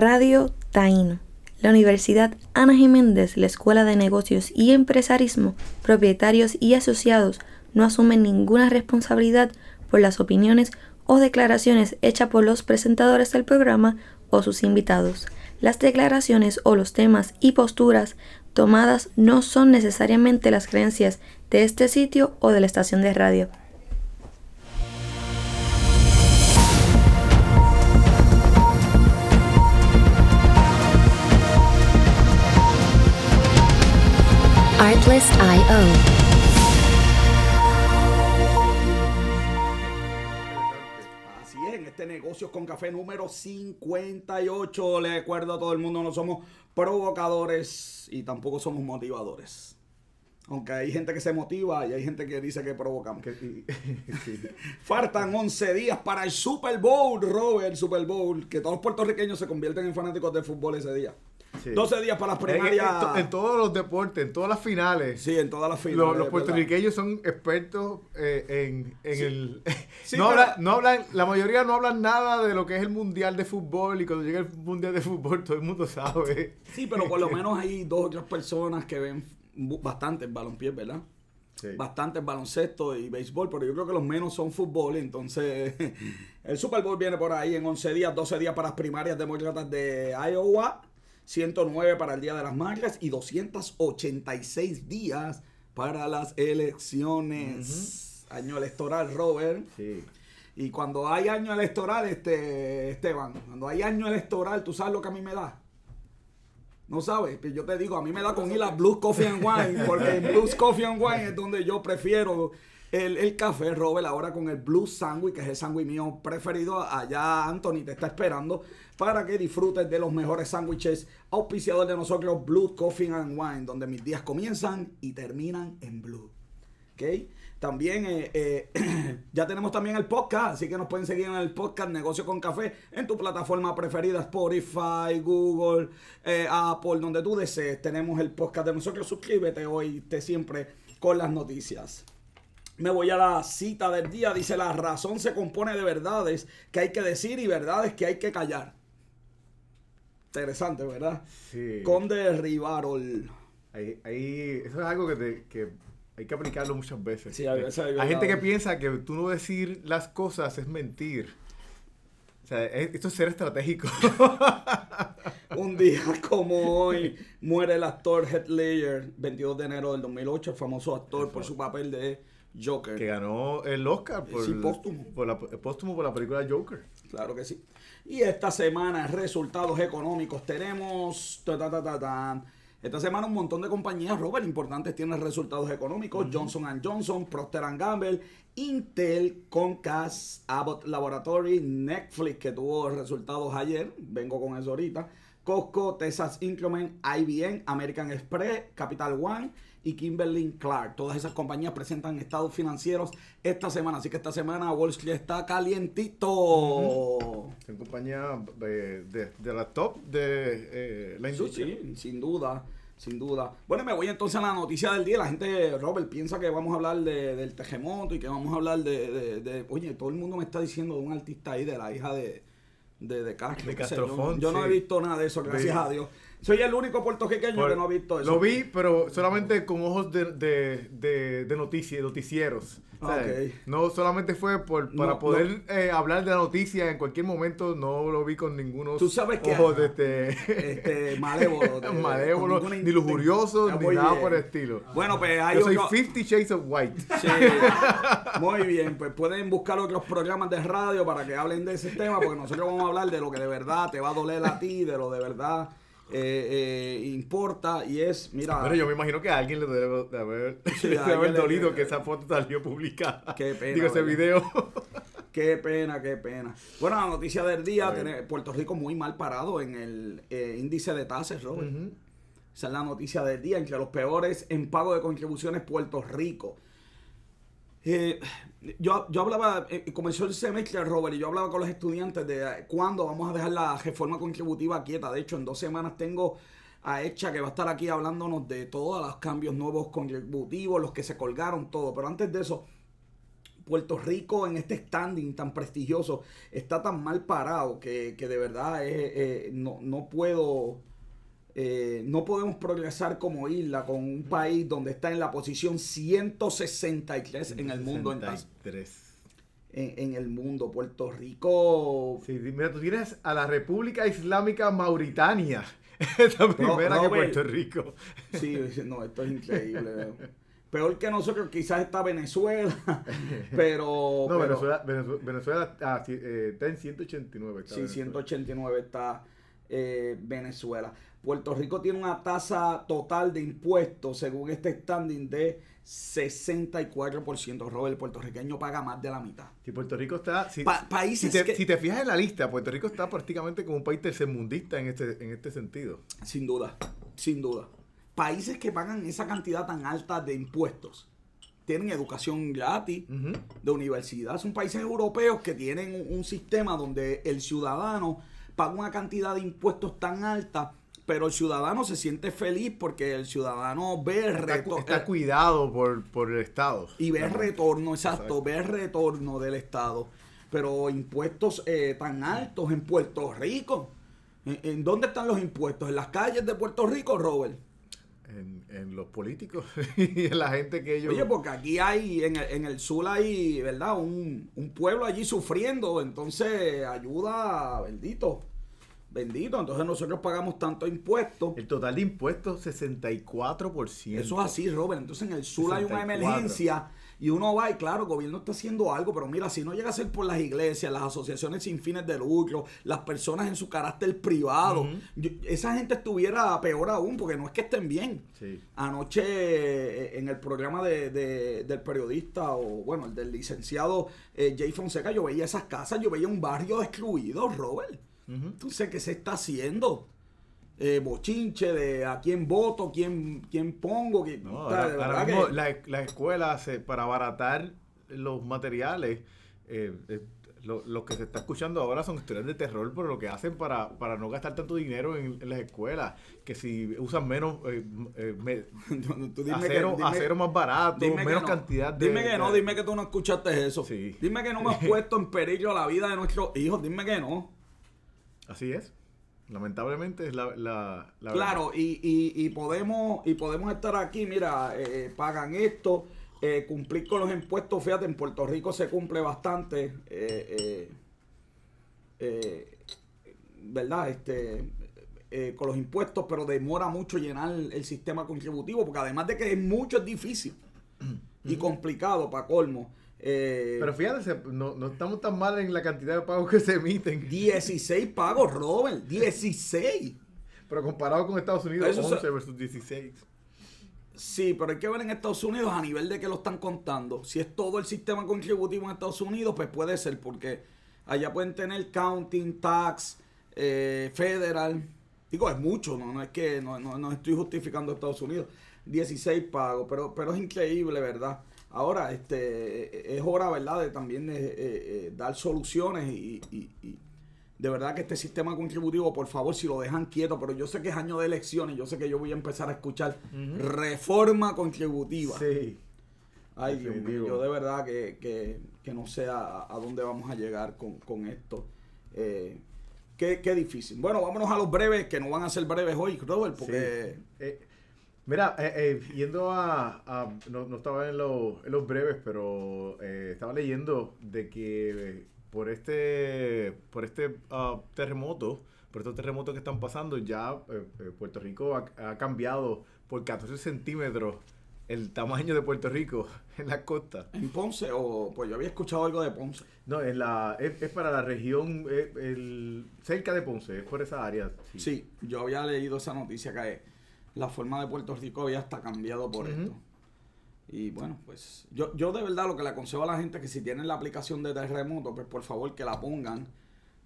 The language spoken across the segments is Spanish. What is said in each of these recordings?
Radio Taíno. La Universidad Ana Jiménez, la Escuela de Negocios y Empresarismo, propietarios y asociados no asumen ninguna responsabilidad por las opiniones o declaraciones hechas por los presentadores del programa o sus invitados. Las declaraciones o los temas y posturas tomadas no son necesariamente las creencias de este sitio o de la estación de radio. Artlist.io. Así es, en este negocio con café número 58. Le recuerdo a todo el mundo, no somos provocadores y tampoco somos motivadores. Aunque hay gente que se motiva y hay gente que dice que provocamos. Faltan 11 días para el Super Bowl, Robert, el Super Bowl. Que todos los puertorriqueños se convierten en fanáticos de fútbol ese día. Sí. 12 días para las En, en primarias. en todos los deportes, en todas las finales. Sí, en todas las finales. Los, puertorriqueños son expertos eh, en, en el... Sí, no, pero- hablan, no hablan, la mayoría no hablan nada de lo que es el mundial de fútbol y cuando llega el mundial de fútbol todo el mundo sabe. Sí, pero por lo menos hay dos o tres personas que ven bastante el balompié, ¿verdad? Sí. Bastante el baloncesto y béisbol, pero yo creo que los menos son fútbol. Entonces, el Super Bowl viene por ahí en 11 días, 12 días para las primarias demócratas de Iowa, 109 para el Día de las Madres y 286 días para las elecciones. Año electoral, Robert. Sí. Y cuando hay año electoral, este, Esteban, cuando hay año electoral, ¿tú sabes lo que a mí me da? No sabes, pues yo te digo, a mí me da con ir a Blues Coffee and Wine, porque en Blues Coffee and Wine es donde yo prefiero el, el café, Robert, ahora con el Blues Sandwich, que es el sándwich mío preferido. Allá Anthony te está esperando para que disfrutes de los mejores sándwiches auspiciador de nosotros, Blues Coffee and Wine, donde mis días comienzan y terminan en Blue. ¿ok? También eh, eh, ya tenemos también el podcast, así que nos pueden seguir en el podcast Negocio con Café en tu plataforma preferida, Spotify, Google, eh, Apple, donde tú desees. Tenemos el podcast de nosotros, suscríbete hoy, te siempre con las noticias. Me voy a la cita del día, dice la razón se compone de verdades que hay que decir y verdades que hay que callar. Interesante, ¿verdad? Sí. Conde Rivarol. Ahí, ahí- eso es algo que, te- que hay que aplicarlo muchas veces. Sí, veces hay hay gente que piensa que tú no decir las cosas es mentir. O sea, es- esto es ser estratégico. Un día como hoy muere el actor Heath Ledger, 22 de enero del 2008, el famoso actor por su papel de Joker. que ganó el Oscar por, Sí, póstumo. por la, póstumo por la película Joker. Claro que sí. Y esta semana, resultados económicos. Tenemos. ta, ta, ta. Esta semana un montón de compañías, Robert, importantes tienen resultados económicos. Johnson Johnson, Procter Gamble, Intel, Comcast, Abbott Laboratory, Netflix, que tuvo resultados ayer. Vengo con eso ahorita. Costco, Texas Instrument, IBM, American Express, Capital One y Kimberly Clark. Todas esas compañías presentan estados financieros esta semana. Así que esta semana Wall Street está calientito. Son compañías eh, de, de la top de eh, la Sí, industria. sí, sin duda, sin duda. Bueno, me voy entonces a la noticia del día. La gente, Robert, piensa que vamos a hablar de- del terremoto y que vamos a hablar de, de- de- Oye, todo el mundo me está diciendo de un artista ahí, de la hija de, de, de Castro. De qué sé Castro yo. No he visto nada de eso, gracias a Dios. Soy el único puertorriqueño Por- que no ha visto eso. Lo vi, pero solamente con ojos de, de, de, de noticias, noticieros. O sea, Ok. No solamente fue por, para No, poder eh, hablar de la noticia en cualquier momento, no lo vi con ninguno Tú sabes que- ojos de este, Este, malévolo. de- malévolo, ninguna ni lujurioso, Ah, ni nada bien. por el estilo. Bueno, pues hay Yo soy otro- 50 Shades of White. Sí, muy bien, pues pueden buscar otros programas de radio para que hablen de ese tema, porque nosotros vamos a hablar de lo que de verdad te va a doler a ti, de lo de verdad eh, eh, importa, y es, mira, Bueno, yo me imagino que a alguien le debe de haber, Sí, le a debe haber le- dolido que esa foto salió publicada. Qué pena, Digo, ese video. qué pena, qué pena. Bueno, la noticia del día, tiene Puerto Rico muy mal parado en el eh, índice de tasas, Robert. Esa es la noticia del día, entre los peores en pago de contribuciones Puerto Rico. Eh, yo, yo hablaba, eh, comenzó el semestre, Robert, y yo hablaba con los estudiantes de eh, cuándo vamos a dejar la reforma contributiva quieta. De hecho, en dos semanas tengo a Echa que va a estar aquí hablándonos de todos los cambios nuevos contributivos, los que se colgaron, todo. Pero antes de eso, Puerto Rico en este standing tan prestigioso está tan mal parado que, que de verdad eh, eh, no, no puedo... eh, no podemos progresar como isla con un país donde está en la posición 163 en el mundo en, tas- 63. en, en el mundo. Puerto Rico Sí, mira, tú tienes a la República Islámica Mauritania. Esta primera que. Puerto Rico. Sí, no, esto es increíble. Peor que nosotros, quizás está Venezuela, pero... No, pero- Venezuela, Venezuela, Venezuela ah, sí, eh, está en 189. está Sí, Venezuela. 189 está eh, Venezuela. Puerto Rico tiene una tasa total de impuestos, según este standing, de 64%. Robert, el puertorriqueño paga más de la mitad. Si Puerto Rico está. Si, Pa- si países te, que- si te fijas en la lista, Puerto Rico está prácticamente como un país tercermundista en este, en este sentido. Sin duda, sin duda. Países que pagan esa cantidad tan alta de impuestos tienen educación gratis de universidad. Son países europeos que tienen un, un sistema donde el ciudadano paga una cantidad de impuestos tan alta, pero el ciudadano se siente feliz porque el ciudadano ve el Está, reto- está eh, cuidado por, por el Estado. y ve el retorno, exacto, Exacto. ve el retorno del Estado. Pero impuestos eh, tan altos en Puerto Rico. ¿En, en dónde están los impuestos? ¿En las calles de Puerto Rico, Robert? En, en los políticos y en la gente que ellos. Oye, porque aquí hay, en el, en el sur hay, ¿verdad? Un, un pueblo allí sufriendo, entonces ayuda, bendito, bendito. Entonces nosotros pagamos tanto impuestos. El total de impuestos, 64%. Eso es así, Robert. Entonces en el sur hay una 64. emergencia y uno va y claro, el gobierno está haciendo algo, pero mira, si no llega a ser por las iglesias, las asociaciones sin fines de lucro, las personas en su carácter privado, yo- esa gente estuviera peor aún, porque no es que estén bien. Sí. Anoche eh, en el programa de, de- del periodista o bueno, el del licenciado eh, Jay Fonseca, yo veía esas casas, yo veía un barrio excluido, Robert. Ujú. Entonces, ¿qué se está haciendo? Eh, bochinche de a quién voto, quién, quién pongo. quién- No, o sea, mismo que- la- las escuelas, eh, para abaratar los materiales, eh, eh, lo, lo que se está escuchando ahora son historias de terror por lo que hacen para, para no gastar tanto dinero en, en las escuelas. Que si usan menos, eh, eh, me- tú dime que- acero, dime- acero más barato, dime menos no. cantidad de... Dime que no, dime que tú no escuchaste eso. Sí. Dime que no hemos puesto en peligro la vida de nuestros hijos, dime que no. Así es. Lamentablemente es la, la, la Claro, y, y, y podemos y podemos estar aquí, mira, eh, pagan esto, eh, cumplir con los impuestos, fíjate, en Puerto Rico se cumple bastante, eh, eh, eh, ¿verdad? Este, eh, con los impuestos, pero demora mucho llenar el sistema contributivo, porque además de que es mucho, es difícil y complicado para colmo. Eh, Pero fíjate, no, no estamos tan mal en la cantidad de pagos que se emiten. 16 pagos, Robert, 16. Pero comparado con Estados Unidos, Eso se- 11 versus 16. Sí, pero hay que ver en Estados Unidos a nivel de que lo están contando. Si es todo el sistema contributivo en Estados Unidos, pues puede ser, porque allá pueden tener counting, tax, eh, federal. Digo, es mucho, no, no es que no, no- no estoy justificando a Estados Unidos. 16 pagos, pero, pero es increíble, ¿verdad? Ahora, este, es hora, ¿verdad?, de también eh, eh, eh, dar soluciones y, y- y de verdad que este sistema contributivo, por favor, si lo dejan quieto, pero yo sé que es año de elecciones, yo sé que yo voy a empezar a escuchar reforma contributiva. Sí. Ay, Dios mío, yo de verdad que, que- que no sé a, a dónde vamos a llegar con, con esto. Eh, qué, qué difícil. Bueno, vámonos a los breves, que no van a ser breves hoy, Robert, porque... Eh, mira, eh, eh, yendo a, a- no, no estaba en, los- en los breves, pero eh, estaba leyendo de que eh, por este, por este ah, terremoto, por estos terremotos que están pasando, ya eh, eh, Puerto Rico ha, ha cambiado por 14 centímetros el tamaño de Puerto Rico en la costa. En Ponce, o pues yo había escuchado algo de Ponce. No, en la, es, es para la región el, cerca de Ponce, es por esa área. Sí, yo había leído esa noticia que la forma de Puerto Rico había hasta cambiado por esto. Y bueno, pues yo, yo de verdad lo que le aconsejo a la gente es que si tienen la aplicación de terremoto, pues por favor que la pongan.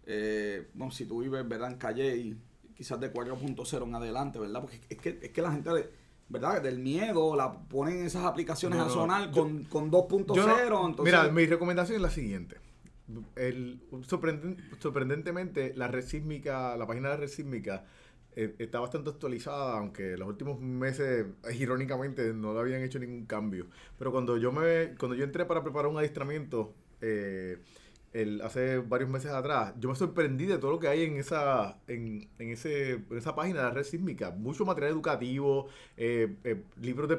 Eh, bueno, si tú vives, ¿verdad? En calle y quizás de 4.0 en adelante, ¿verdad? Porque es que, es que la gente, ¿verdad? Del miedo la ponen esas aplicaciones No, a sonar con, con 2.0. Yo no- entonces, Mira, mi recomendación es la siguiente. El, sorprenden- sorprendentemente, la red sísmica, la página de la red sísmica, eh, está bastante actualizada, aunque los últimos meses, eh, irónicamente, no le habían hecho ningún cambio. Pero cuando yo me cuando yo entré para preparar un adiestramiento, eh, hace varios meses atrás, yo me sorprendí de todo lo que hay en esa, en, en ese, en esa página de la red sísmica. Mucho material educativo, eh, eh, libros de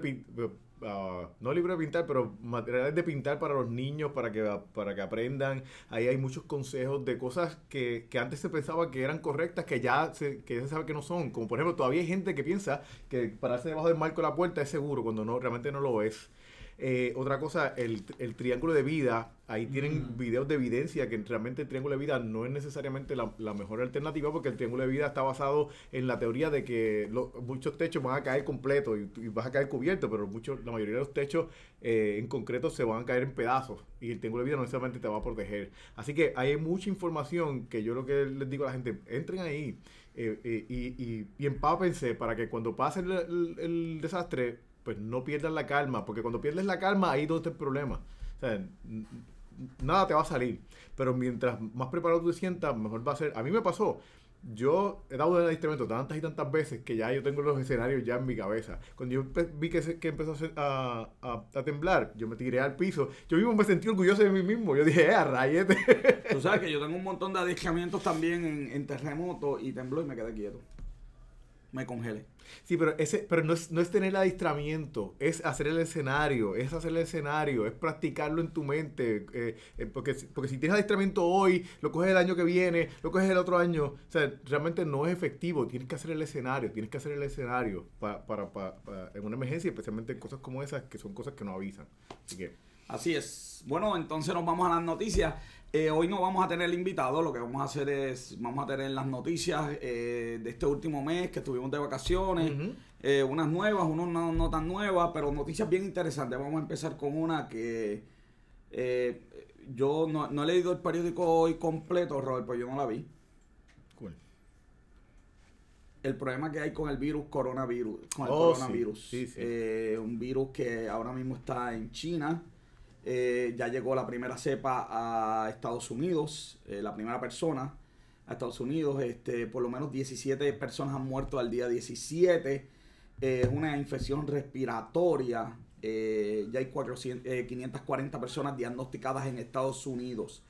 ah, no libros de pintar, pero materiales de pintar para los niños, para que, para que aprendan. Ahí hay muchos consejos de cosas que, que antes se pensaba que eran correctas, que ya se, que ya se sabe que no son. Como por ejemplo, todavía hay gente que piensa que pararse debajo del marco de la puerta es seguro, cuando no realmente no lo es. Eh, otra cosa, el, el triángulo de vida, ahí tienen videos de evidencia que realmente el triángulo de vida no es necesariamente la, la mejor alternativa porque el triángulo de vida está basado en la teoría de que lo- muchos techos van a caer completos y, y vas a caer cubierto, pero muchos, la mayoría de los techos eh, en concreto se van a caer en pedazos y el triángulo de vida no necesariamente te va a proteger. Así que hay mucha información que yo lo que les digo a la gente, entren ahí eh, eh, y, y, y empápense para que cuando pase el, el- el desastre, pues no pierdan la calma, porque cuando pierdes la calma, ahí donde está el problema. O sea, nada te va a salir, pero mientras más preparado tú te sientas, mejor va a ser. A mí me pasó, yo he dado el instrumento tantas y tantas veces que ya yo tengo los escenarios ya en mi cabeza. Cuando yo vi que, se- que empezó a, a, a- temblar, yo me tiré al piso. Yo mismo me sentí orgulloso de mí mismo. Yo dije, eh, rayete. Tú sabes que yo tengo un montón de adiestramientos también en, en terremoto y tembló y me quedé quieto. Me congelé. Sí, pero ese, pero no es, no es tener adiestramiento, es hacer el escenario, es hacer el escenario, es practicarlo en tu mente. eh, eh, porque, porque si tienes adiestramiento hoy, lo coges el año que viene, lo coges el otro año, o sea, realmente no es efectivo. Tienes que hacer el escenario, tienes que hacer el escenario pa- para, para, para- en una emergencia, especialmente en cosas como esas, que son cosas que no avisan. Así es. Bueno, entonces nos vamos a las noticias. Eh, hoy no vamos a tener invitado, lo que vamos a hacer es, vamos a tener las noticias eh, de este último mes que estuvimos de vacaciones, eh, unas nuevas, unas no, no tan nuevas, pero noticias bien interesantes. Vamos a empezar con una que yo no, no he leído el periódico hoy completo, Robert, pues yo no la vi. cool. el problema que hay con el virus coronavirus, con el Oh, coronavirus. sí, sí, sí. Un virus que ahora mismo está en China. Eh, ya llegó la primera cepa a Estados Unidos, eh, la primera persona a Estados Unidos. Este, por lo menos 17 personas han muerto al día 17. Eh, Es una infección respiratoria. Eh, ya hay 400, eh, 540 personas diagnosticadas en Estados Unidos.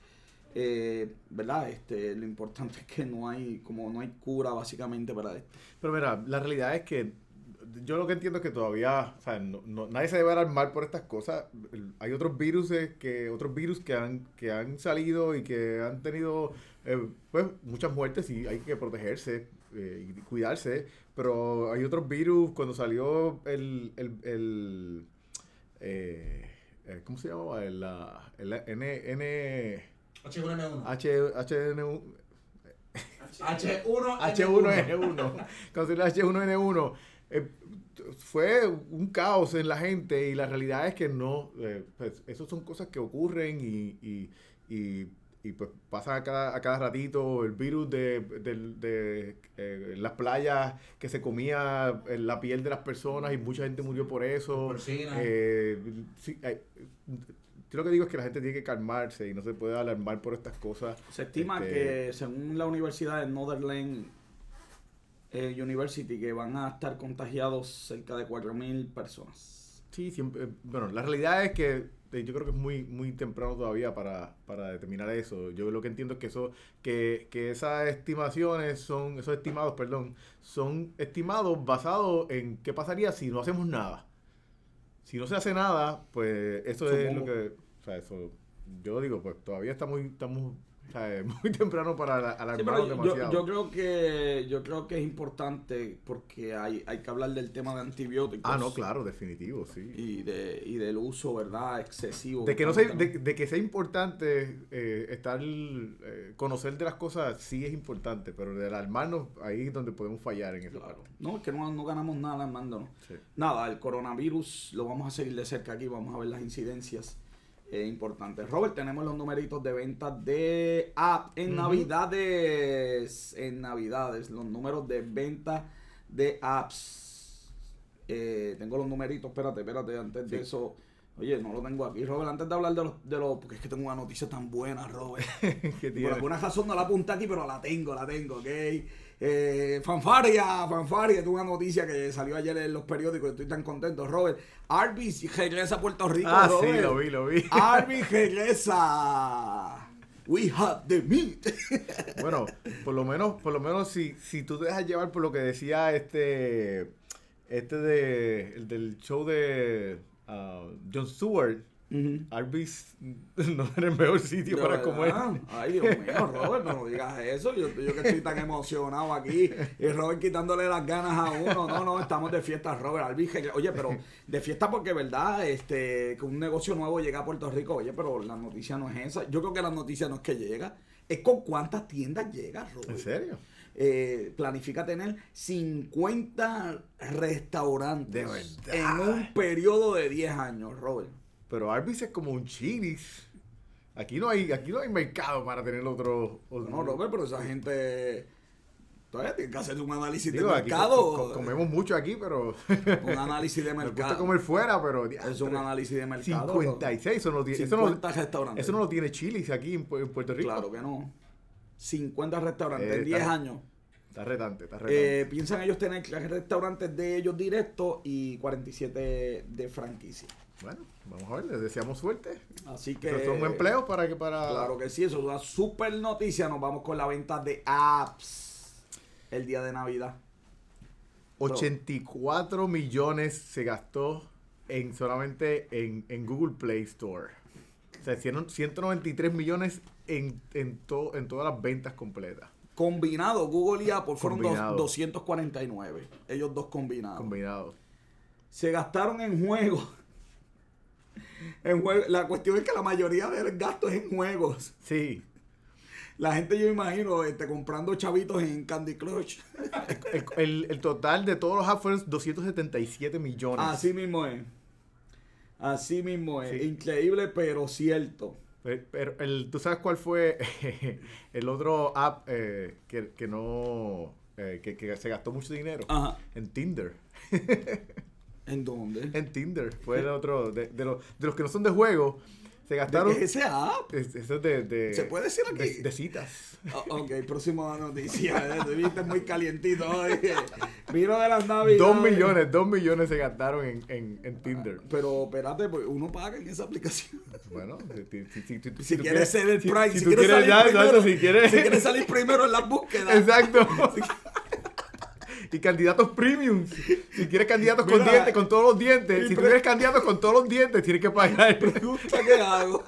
Eh, ¿Verdad? Este, lo importante es que no hay, como no hay cura básicamente para esto. Pero mira, la realidad es que yo lo que entiendo es que todavía, o sea, no- no- nadie se debe alarmar por estas cosas. Hay otros virus que, otros virus que han, que han salido y que han tenido, eh, pues, muchas muertes y hay que protegerse eh, y cuidarse. Pero hay otros virus, cuando salió el, el, el eh, eh, ¿cómo se llamaba? El, la- el N, N, H1N1. H, HN, H1N1. H1N1. Cuando salió el H1N1, eh, fue un caos en la gente y la realidad es que no, eh, pues, eso son cosas que ocurren y, y, y, y, pues pasan a cada, a cada ratito. El virus de, del- de, eh, las playas que se comía eh, la piel de las personas y mucha gente murió por eso. Sí, eh, yo lo que digo es que la gente tiene que calmarse y no se puede alarmar por estas cosas. Se estima Este, que, según la Universidad de Northern eh, University, que van a estar contagiados cerca de 4.000 personas. Sí, siempre. Bueno, la realidad es que eh, yo creo que es muy muy temprano todavía para, para determinar eso. Yo lo que entiendo es que eso que, que esas estimaciones son esos estimados, perdón, son estimados basados en qué pasaría si no hacemos nada. Si no se hace nada, pues eso es lo que, o sea, eso yo digo, pues todavía está muy estamos o sea, muy temprano para alarmarnos demasiado. yo creo que yo creo que es importante porque hay, hay que hablar del tema de antibióticos. ah, no, claro, definitivo, sí. Y, de, y del uso, ¿verdad? Excesivo. De que, no sea, de, de que sea importante eh, estar, eh, conocer de las cosas, sí es importante, pero de alarmarnos, ahí es donde podemos fallar en esa Claro. parte. No, es que no, no ganamos nada armándonos. Sí. Nada, el coronavirus lo vamos a seguir de cerca aquí, vamos a ver las incidencias eh, importantes. Robert, tenemos los numeritos de ventas de app en Ujú. Navidades. En Navidades, los números de venta de apps. Eh, tengo los numeritos, espérate, espérate, antes de eso. Oye, no lo tengo aquí, Robert. Antes de hablar de los, de los. Porque es que tengo una noticia tan buena, Robert. ¿Qué Por alguna razón no la apunté aquí, pero la tengo, la tengo, ¿ok? Eh, fanfaria, fanfaria, es una noticia que salió ayer en los periódicos, estoy tan contento, Robert. Arby's regresa a Puerto Rico, Ah, sí, lo vi, lo vi. Arby's regresa. We have the meat. Bueno, por lo menos, por lo menos si, si tú te dejas llevar por lo que decía este, este de, el del show de ah, Jon Stewart, Arby's no era el mejor sitio para comer. verdad. Ay, Dios mío, Robert, no digas eso. Yo, yo que estoy tan emocionado aquí. Y Robert quitándole las ganas a uno. No, no, estamos de fiesta, Robert. Alvige. Oye, pero de fiesta porque, ¿verdad? Este, que un negocio nuevo llega a Puerto Rico. Oye, pero la noticia no es esa. Yo creo que la noticia no es que llega. Es con cuántas tiendas llega, Robert. ¿En serio? Eh, planifica tener 50 restaurantes De en un periodo de 10 años, Robert. Pero Arby's es como un Chili's. Aquí no hay, aquí no hay mercado para tener otro. otro- No, Robert, pero esa gente todavía tiene que hacer un análisis Digo, de mercado. co- co- comemos mucho aquí, pero Un análisis de nos gusta mercado. comer fuera, pero Es un análisis de mercado. 56, eso no tiene, eso no, 50 restaurantes. eso no lo tiene Chili's aquí en, Pu- en Puerto Rico. Claro que no. 50 restaurantes Eh, en 10 está- años. Está retante, está retante. Eh, piensan ellos tener restaurantes de ellos directos y 47 de franquicia. Bueno, vamos a ver, les deseamos suerte. Así que. Pero son empleos para que para Claro que sí, eso es una super noticia. Nos vamos con la venta de apps el día de Navidad. 84 millones se gastó en solamente en, en Google Play Store. O sea, hicieron 193 millones en, en, to- en todas las ventas completas. Combinado, Google y Apple fueron dos- Combinado. 249. Ellos dos combinados. Combinados. Se gastaron en juegos. En juego- La cuestión es que la mayoría del gasto es en juegos. Sí. La gente, yo imagino, este, comprando chavitos en Candy Crush. El, el- el total de todos los apps fueron 277 millones. Así mismo es. Así mismo es. Sí. Increíble, pero cierto. Pero, pero el, ¿tú sabes cuál fue el otro app eh, que, que no... eh, que, que se gastó mucho dinero? Ajá. En Tinder. ¿En dónde? En Tinder. Fue el otro... De, de los, de los que no son de juego, se ¿De gastaron... qué es ese app? Es- Eso es de, de- ¿Se puede decir aquí? De, de citas. O- ok, próxima noticia. Te viste muy calientito hoy. Vino de las navidades. Dos millones, dos millones se gastaron en, en, en Tinder. Pero espérate, pues uno paga en esa aplicación. Bueno, si, si, si, si- Si tú quieres ser el Prime, si, quieres salir primero, si quieres salir primero en las búsquedas. exacto. y candidatos premium. Si quieres candidatos con dientes, con todos los dientes. Si tú quieres candidatos con todos los dientes, tienes que pagar. pregunta que hago.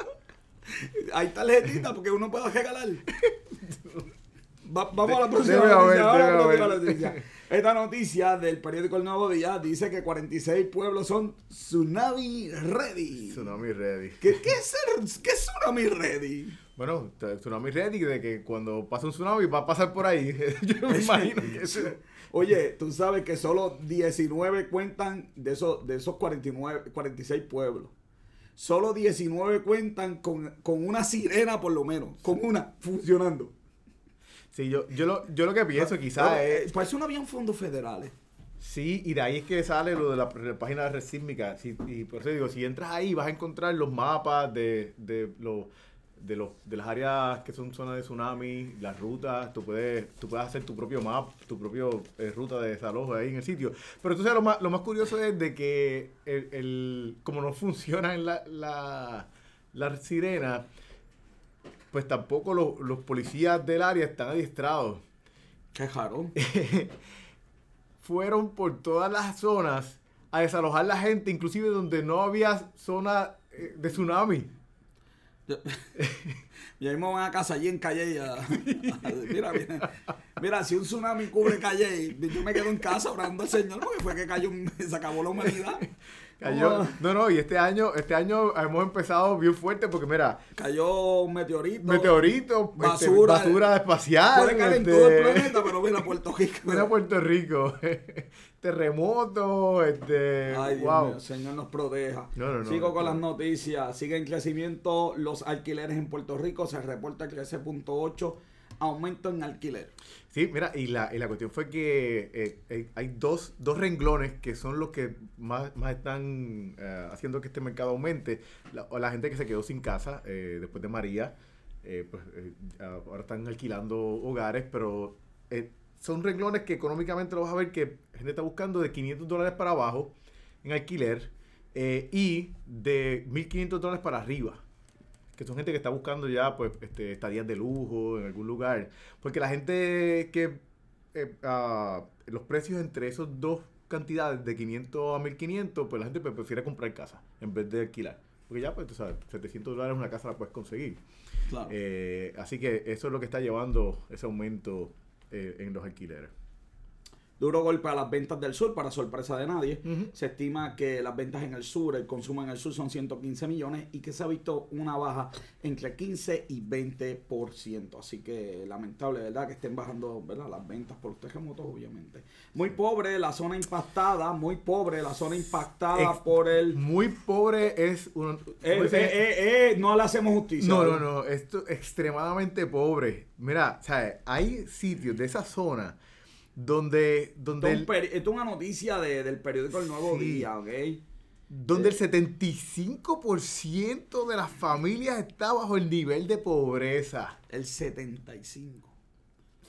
Hay tarjetita porque uno puede regalar. Va- vamos a la próxima noticia. Esta noticia del periódico El Nuevo Día dice que 46 pueblos son tsunami ready. Tsunami Ready. ¿Qué, qué es, ser- qué es tsunami ready? Bueno, Tsunami Ready, de que cuando pasa un tsunami va a pasar por ahí. Yo me imagino que eso- Oye, tú sabes que solo 19 cuentan de esos, de esos 49, 46 pueblos. Solo 19 cuentan con, con una sirena por lo menos, con una funcionando. Sí, yo, yo, lo, yo lo que pienso quizás Pero, es... eh, Parece un avión fondos federales. Sí, y de ahí es que sale lo de la, la página de Red Sísmica. Sí, y por eso digo, si entras ahí vas a encontrar los mapas de, de, los de, los, de las áreas que son zonas de tsunami, las rutas, tú puedes, tú puedes hacer tu propio map, tu propio eh, ruta de desalojo ahí en el sitio. Pero entonces lo más, lo más curioso es de que el, el- como no funciona en la, la, la sirena, pues tampoco los, los policías del área están adiestrados Qué raro. fueron por todas las zonas a desalojar la gente, inclusive donde no había zona eh, de tsunami. Y ahí me van a casa allí en Calle. a- a- mira, mira, mira, si un tsunami cubre Calle, yo me quedo en casa orando al Señor porque fue que cayó, se acabó la humanidad. Cayó, no, no, y este año, este año hemos empezado bien fuerte porque mira, Cayó un meteorito. meteoritos, este, basura, basura espacial, Puede caer en este, todo el planeta, pero mira Puerto Rico. mira Puerto Rico, terremotos, este, Ay, Dios wow. mío, Señor nos proteja. No, no, no, Sigo con las noticias. Sigue en crecimiento los alquileres en Puerto Rico. Se reporta el 13.8 aumento en alquiler. Sí, mira, y la, y la cuestión fue que eh, eh, hay dos, dos renglones que son los que más, más están eh, haciendo que este mercado aumente. La, o la gente que se quedó sin casa eh, después de María, pues ahora están alquilando hogares, pero son renglones que económicamente lo vas a ver que gente está buscando de 500 dólares para abajo en alquiler eh, y de 1.500 dólares para arriba. Que son gente que está buscando ya, pues, este, estadías de lujo en algún lugar. Porque la gente que... eh, ah, los precios entre esos dos cantidades, de 500 a 1.500, pues la gente prefiere comprar casa en vez de alquilar. Porque ya, pues, tú sabes, 700 dólares una casa la puedes conseguir. Claro. Eh, así que eso es lo que está llevando ese aumento eh, en los alquileres. Duro golpe a las ventas del sur, para sorpresa de nadie. Se estima que las ventas en el sur, el consumo en el sur son 115 millones y que se ha visto una baja entre 15 y 20%. Así que lamentable, ¿verdad? Que estén bajando ¿verdad? las ventas por los terremotos, obviamente. Muy pobre la zona impactada, muy pobre la zona impactada por el... Muy pobre es un... Eh, eh, eh, no le hacemos justicia. no, no, no, esto es extremadamente pobre. Mira, ¿sabes? Hay sitios de esa zona donde, donde, el, esto es una noticia de- del periódico El Nuevo Sí. Día, ¿ok? donde el 75% de las familias está bajo el nivel de pobreza. El 75.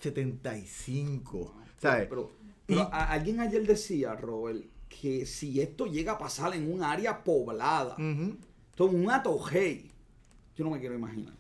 75. ¿Sabes? Pero, pero Y- a- alguien ayer decía, Robert, que si esto llega a pasar en un área poblada, Ujú. todo un atojei, yo no me quiero imaginar.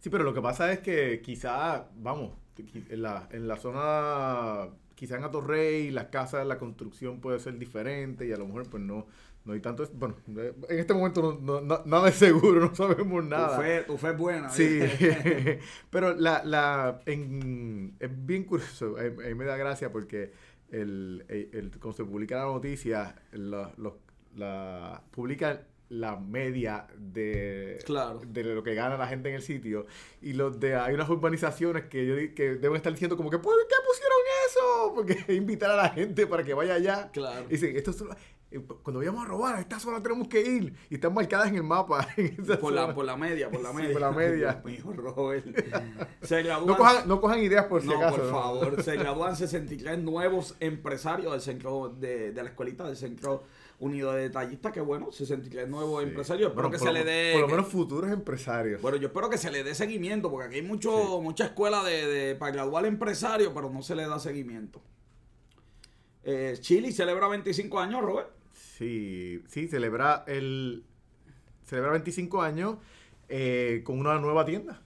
Sí, pero lo que pasa es que quizá, vamos, en la, en la zona, quizá en Atorrey, las casas, la construcción puede ser diferente y a lo mejor pues no, no hay tanto, bueno, en este momento no, no- nada es seguro, no sabemos nada. Tu fe, tu fe es buena. Sí, pero la, la, en- es bien curioso, a mí me da gracia porque el, el- el- cuando se publica la noticia, la, los- la, publican la media de, Claro. de lo que gana la gente en el sitio y los de hay unas urbanizaciones que yo que deben estar diciendo como que ¿por qué pusieron eso? Porque invitar a la gente para que vaya allá. Claro. Y dicen, esto es solo- eh, cuando vayamos a robar, a esta zona tenemos que ir. Y están marcadas en el mapa. en por, la, por la media, por la Sí, media. por la media. Mío, Robert. Se gradúan, No cojan, no cojan ideas por si no, acaso. por ¿no? favor. Se gradúan 63 nuevos empresarios del centro de, de la escuelita del Centro Unido de Detallistas. Que bueno, 63 nuevos Sí. empresarios. Espero Bueno, que por se lo- le dé. Por lo menos futuros empresarios. Bueno, yo espero que se le dé seguimiento, porque aquí hay mucho, Sí. mucha escuela de, de- para graduar empresario, pero no se le da seguimiento. Eh, Chile celebra 25 años, Robert. Sí, sí, celebra el. Celebra 25 años eh, con una nueva tienda.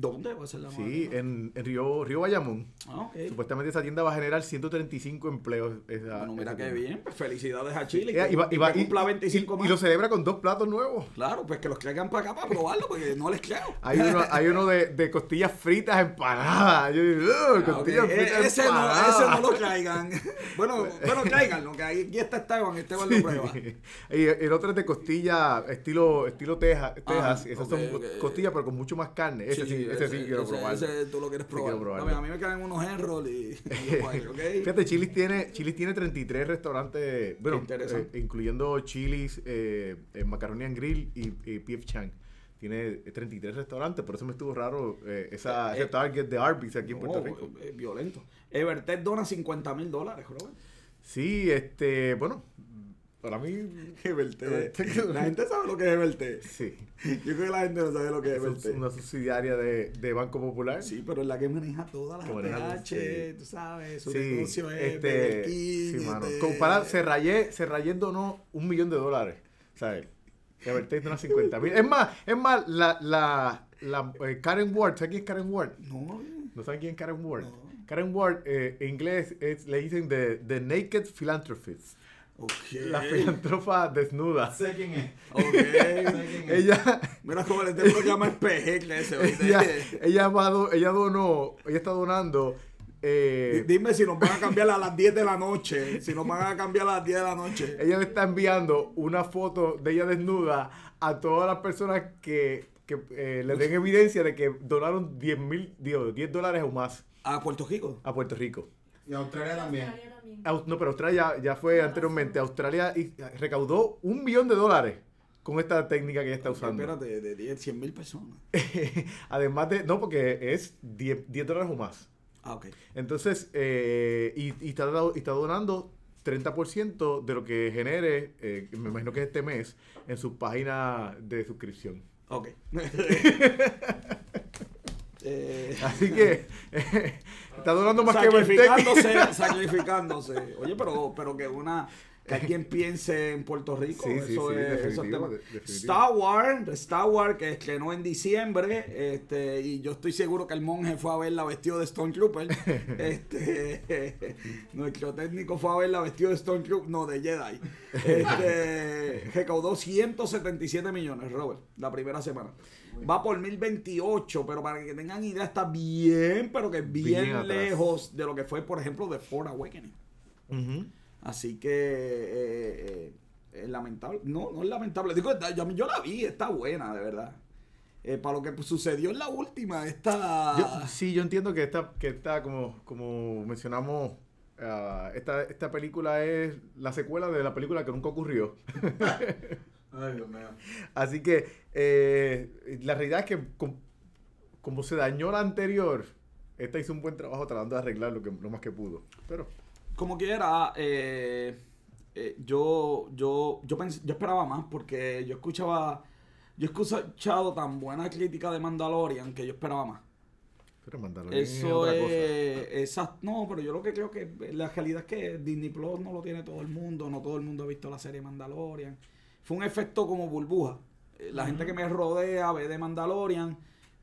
¿Dónde va a ser la Sí, en, en Río, Río Bayamón. Ah, ok. Supuestamente esa tienda va a generar 135 empleos. esa- Bueno, mira qué bien. Pues felicidades a Chile. Eh, que, y va- y va- y- cumpla y- 25 y- más. y lo celebra con dos platos nuevos. Claro, pues que los traigan para acá para probarlo, porque no les creo. Hay uno, hay uno de, de costillas fritas empanadas. Yo digo, "Ugh, Ah, costillas E- fritas ese, no, empanadas". ese no lo traigan. bueno, bueno, traiganlo, que ahí- aquí está Esteban, Esteban lo prueba. Y el otro es de costilla estilo estilo Texas, Texas. Esas ok, son costillas pero con mucho más carne. Ese sí, ese, sí quiero ese- probarlo. ese tú lo quieres quiero probar. probarlo. Dame, a mí me quedan unos enroll y, y yo voy, ¿ok? Fíjate, Chili's tiene, Chili's tiene 33 restaurantes, bueno, eh, incluyendo Chili's, eh, eh, Macaroni and Grill y, y PF Chang. Tiene 33 restaurantes, por eso me estuvo raro eh, esa, Eh, ese eh, target de Arby's aquí en Puerto No, Rico. eh, violento. Evertech dona 50 mil dólares, Robert. Sí, este, bueno, para mí... Evertech- La gente sabe lo que es Evertech. Sí, Yo creo que la gente no sabe lo que es es Evertech. una subsidiaria de, de Banco Popular. Sí, pero es la que maneja todas las ATH, tú sabes, su Sí, negocio es este, sí, mano. este- Comparado, Serrayé, Serrayé donó un millón de dólares, ¿sabes? Y Evertech donó 50 mil. Es más, es más, la, la, la eh, Karen Ward, ¿sabes quién es Karen Ward? No, ¿No saben quién es Karen Ward? No. Karen Ward, eh, en inglés, es, le dicen the, the Naked Philanthropist. Ok. La filantropa desnuda. Sé quién es. Ok. Sé quién es. Ella, Mira cómo este programa es PG, ese, ¿oíste? ella, ella, va ella donó, ella está donando. eh, Di- Dime si nos van a cambiar a las 10 de la noche. Si nos van a cambiar a las 10 de la noche. ella le está enviando una foto de ella desnuda a todas las personas que, que, eh, le den evidencia de que donaron 10 mil, digo, 10 dólares o más A Puerto Rico. a Puerto Rico. Y Australia también. Aus- No, pero Australia ya, ya fue anteriormente. Australia y- recaudó un millón de dólares con esta técnica que ella está usando. Espérate, de 10, 100 mil personas. Además de, no, porque es 10, 10 dólares o más. Ah, ok. Entonces, eh, y, y está, y está donando 30% de lo que genere, eh, me imagino que es este mes, en su página de suscripción. Ok. Eh, Así que, Está durando más que sacrificándose, sacrificándose. Oye, pero, pero que una que alguien piense en Puerto Rico. Sí, sí, eso sí, es, eso es tema. de-. Star Wars, Star Wars que estrenó en diciembre, este, y yo estoy seguro que el monje fue a verla vestido de Stormtrooper. este, nuestro técnico fue a verla vestido de Stormtrooper, no, de Jedi. Este, recaudó 177 millones, Robert, la primera semana. Va por 1028, pero para que tengan idea, está bien, pero que bien, lejos de lo que fue, por ejemplo, The Ford Awakening. Ujú. Así que eh, eh, es lamentable. No, no es lamentable. Digo, yo, yo la vi, está buena, de verdad. Eh, para lo que sucedió en la última, está... Yo- sí, yo entiendo que esta, que esta como, como mencionamos, ah, esta, esta película es la secuela de la película que nunca ocurrió. Ay, Dios mío. Así que eh, la realidad es que com- como se dañó la anterior, esta hizo un buen trabajo tratando de arreglar lo, que, lo más que pudo. Pero Como quiera, eh, eh, yo, yo, yo, pens- yo esperaba más porque yo escuchaba... Yo he escuchado tan buena crítica de Mandalorian que yo esperaba más. Pero Mandalorian es Eso otra es, cosa. esa- no, pero yo lo que creo que la realidad es que Disney Plus no lo tiene todo el mundo, no todo el mundo ha visto la serie Mandalorian. Fue un efecto como burbuja. Eh, La gente que me rodea ve de Mandalorian.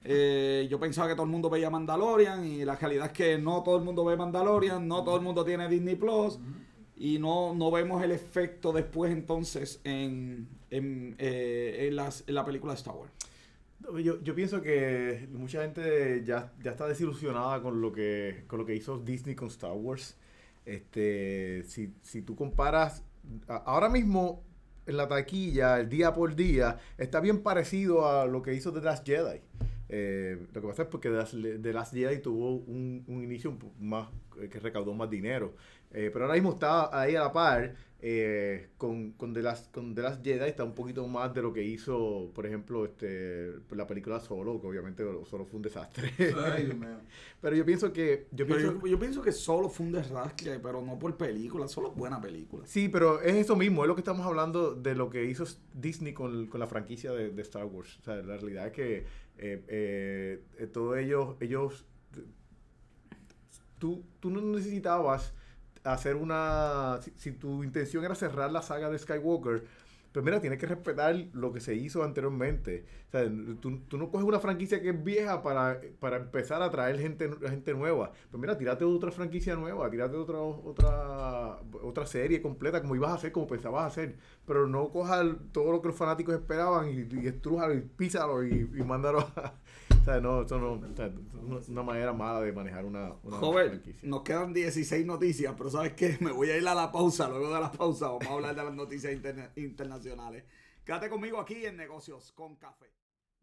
Eh, yo pensaba que todo el mundo veía Mandalorian y la realidad es que no todo el mundo ve Mandalorian, no todo el mundo tiene Disney Plus y no, no vemos el efecto después entonces en, en, eh, en las- en la película de Star Wars. Yo, yo pienso que mucha gente ya, ya está desilusionada con lo que con lo que hizo Disney con Star Wars. Este, si, si tú comparas ahora mismo en la taquilla, el día por día, está bien parecido a lo que hizo The Last Jedi. Eh, lo que pasa es porque The Last, Jedi tuvo un, un inicio más eh, que recaudó más dinero. Eh, pero ahora mismo está ahí a la par eh, con, con, The Last, con The Last Jedi, está un poquito más de lo que hizo, por ejemplo, este, la película Solo, que obviamente Solo fue un desastre. Ay, pero yo pienso que... Yo pienso, yo, yo pienso que solo fue un desastre, pero no por película, solo buena película. Sí, pero es eso mismo, es lo que estamos hablando de lo que hizo Disney con, con la franquicia de, de Star Wars. O sea, la realidad es que eh, eh, todos ellos, ellos, tú, tú no necesitabas hacer una, si tu intención era cerrar la saga de Skywalker, pues mira, tienes que respetar lo que se hizo anteriormente. O sea, tú, tú no coges una franquicia que es vieja para, para empezar a traer gente, gente nueva. Pues mira, tírate otra franquicia nueva, tírate otra, otra, otra serie completa como ibas a hacer, como pensabas hacer. Pero no cojas todo lo que los fanáticos esperaban y, y y písalo y, y mándalo a... O sea, no, eso no, o sea, es una manera mala de manejar una, una Joven, franquicia. nos quedan 16 noticias, pero ¿sabes qué? Me voy a ir a la pausa. Luego de la pausa vamos a hablar de las noticias interna- internacionales. Quédate conmigo aquí en Negocios con Café.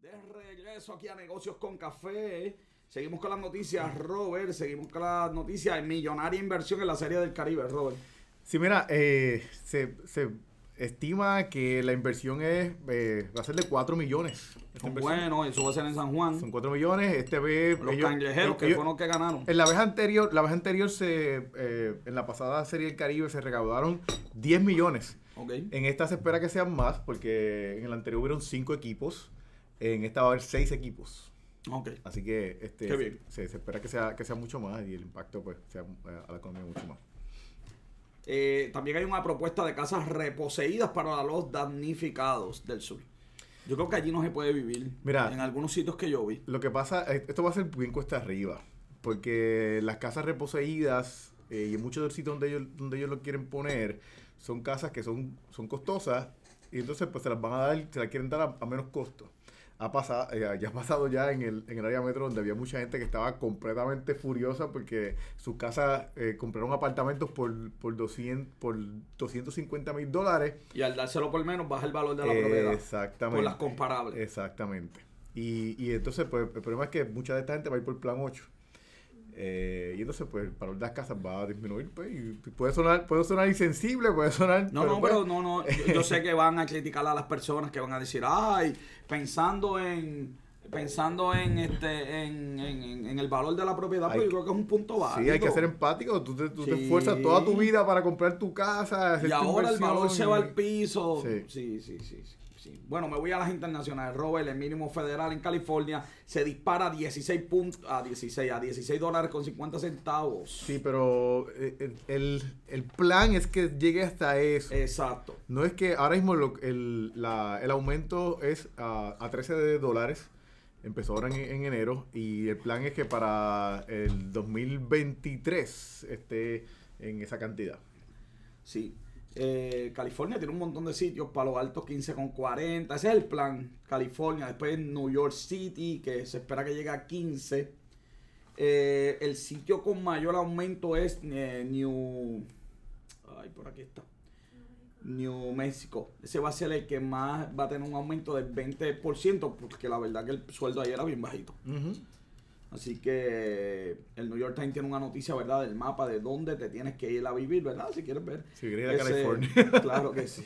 De regreso aquí a Negocios con Café. Seguimos con las noticias, Robert. Seguimos con las noticias de millonaria inversión en la Serie del Caribe, Robert. Sí, mira, eh, se, se estima que la inversión es eh, va a ser de 4 millones. Esta Son inversión. buenos, eso va a ser en San Juan. Son 4 millones. Este vez. Los ellos- cangrejeros, que ellos- fueron los que ganaron. En la vez anterior, la vez anterior se, eh, en la pasada serie del Caribe se recaudaron 10 millones. En esta se espera que sean más, porque en el anterior hubieron 5 equipos. En esta va a haber 6 equipos. Así que este, Qué bien. Se, se espera que sea, que sea mucho más y el impacto pues sea eh, a la economía mucho más. Eh, también hay una propuesta de casas reposeídas para los damnificados del sur. Yo creo que allí no se puede vivir. Mira. En algunos sitios que yo vi. Lo que pasa, eh, esto va a ser bien cuesta arriba, porque las casas reposeídas eh, y en muchos de los sitios donde ellos, donde ellos lo quieren poner, son casas que son, son costosas y entonces pues se las van a dar, se las quieren dar a, a menos costo. Ha pasado, eh, ya ha pasado ya en el, en el área metro donde había mucha gente que estaba completamente furiosa porque sus casas eh, compraron apartamentos por, por, 200, por 250 mil dólares. Y al dárselo por menos baja el valor de la Eh, propiedad. Exactamente. Por las comparables. Exactamente. Y, y entonces, pues, el problema es que mucha de esta gente va a ir por plan 8. Eh, y entonces, pues, el valor de las casas va a disminuir. Pues, y puede sonar, puede sonar insensible, puede sonar. No, no, pues, pero no, no. Yo, yo sé que van a criticar a las personas que van a decir, ay, pensando en pensando en este en, en, el valor de la propiedad, pues yo creo que es un punto válido. Sí, hay que ser empático. Tú te, tú te esfuerzas toda tu vida para comprar tu casa. hacer Y tu ahora el valor se va al piso. Sí. Sí, sí, sí. sí, sí. Bueno, me voy a las internacionales. Robert, el mínimo federal en California se dispara a 16 puntos, a 16, a 16 dólares con 50 centavos. Sí, pero eh, el, el plan es que llegue hasta eso. Exacto. No es que ahora mismo lo- el, la- el aumento es a, a 13 de dólares. Empezó ahora en, en enero. Y el plan es que para el 2023 esté en esa cantidad. Sí. Eh, California tiene un montón de sitios. Palo Alto 15,40. Ese es el plan. California. Después New York City, que se espera que llegue a 15. Eh, el sitio con mayor aumento es eh, New. Ay, por aquí está. New Mexico. Ese va a ser el que más va a tener un aumento del 20%, porque la verdad que el sueldo ahí era bien bajito. Así que el New York Times tiene una noticia, ¿verdad? Del mapa de dónde te tienes que ir a vivir, ¿verdad? Si quieres ver. Si quieres ir a California. Claro que sí.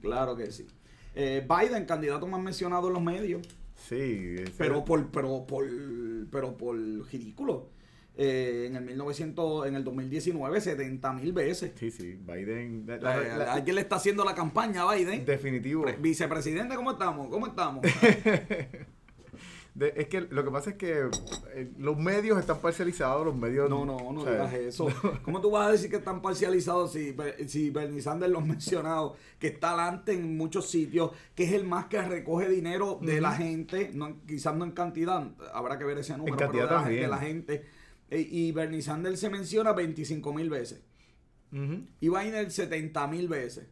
claro que sí. Eh, Biden, candidato más mencionado en los medios, Sí. pero por, pero por, pero por ridículo. Eh, en el 1900, en el 2019, 70 mil veces. Sí, sí. Biden. la- La- la- la- alguien le está haciendo la campaña a Biden. definitivo. Pre- vicepresidente, ¿cómo estamos? ¿Cómo estamos? De- es que lo que pasa es que eh, los medios están parcializados, los medios... No, no, no o sea, digas eso. ¿Cómo tú vas a decir que están parcializados si, si Bernie Sanders lo ha mencionado, que está adelante en muchos sitios, que es el más que recoge dinero de la gente, no, en- quizás no en cantidad, habrá que ver ese número, pero cantidad de, la, también. de la gente. E- y Bernie Sanders se menciona 25 mil veces. Y Biden 70 mil veces.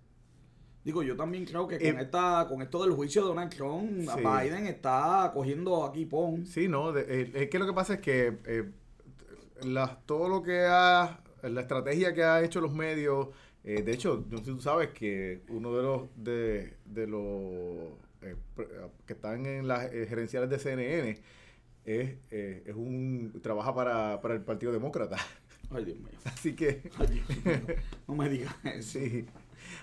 Digo, yo también creo que con, Eh, esta, con esto del juicio de Donald Trump, Sí. Biden está cogiendo aquí pon. Sí, no, de- eh, es que lo que pasa es que eh, las- todo lo que ha, la estrategia que ha hecho los medios, eh, de hecho, no sé si tú sabes que uno de los de, de los que están en las gerenciales de CNN es, eh, es un trabaja para, para el Partido Demócrata. Ay, Dios mío. Así que Ay, Dios mío. No me digas eso. sí,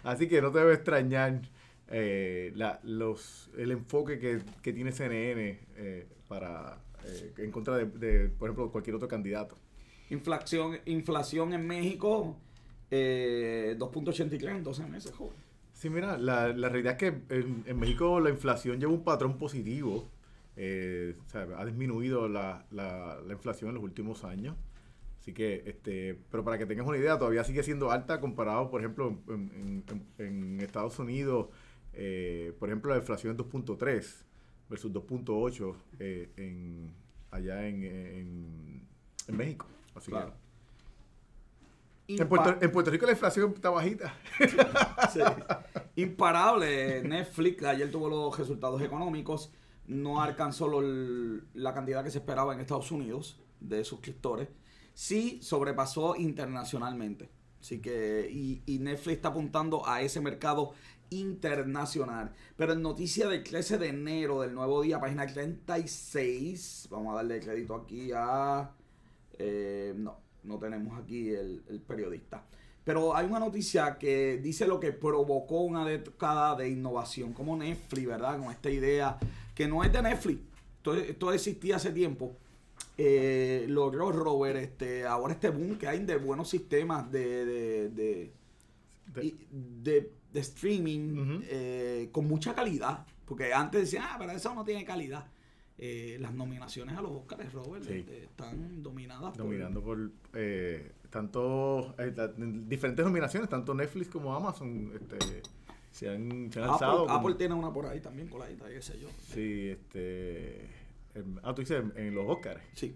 así que no te debe extrañar eh, la- los el enfoque que, que tiene CNN eh, para eh, en contra de, de, por ejemplo, cualquier otro candidato. Inflación, inflación en México, eh, 2.83 en 12 meses, joven. Sí, mira, la, la realidad es que en, en México la inflación lleva un patrón positivo. eh, o sea, ha disminuido la, la, la inflación en los últimos años. Así que, este, pero para que tengas una idea, todavía sigue siendo alta comparado, por ejemplo, en, en- en Estados Unidos, eh, por ejemplo, la inflación es 2.3 versus 2.8 eh, en, allá en, en, en México. Así Claro. que, en Puerto, en Puerto Rico la inflación está bajita. Sí. Imparable. Netflix ayer tuvo los resultados económicos. No alcanzó lo- la cantidad que se esperaba en Estados Unidos de suscriptores. Sí sobrepasó internacionalmente. Así que, y, y Netflix está apuntando a ese mercado internacional. Pero en noticia del 13 de enero del nuevo día, página 36, vamos a darle crédito aquí a... eh, no, no tenemos aquí el, periodista. Pero hay una noticia que dice lo que provocó una década de innovación, como Netflix, ¿verdad? Con esta idea que no es de Netflix, esto, esto existía hace tiempo. Eh, logró Robert este, ahora este boom que hay de buenos sistemas de, de, de, streaming eh, con mucha calidad. Porque antes decían, ah, pero eso no tiene calidad. Eh, las nominaciones a los Oscars, Robert, Sí. este, están dominadas por- dominando por eh, tanto eh, la- diferentes nominaciones, tanto Netflix como Amazon este, se han, se han alzado. Apple, como- Apple tiene una por ahí también coladita, qué sé yo. Sí, este. Ah, tú dices en, en los Oscars. Sí.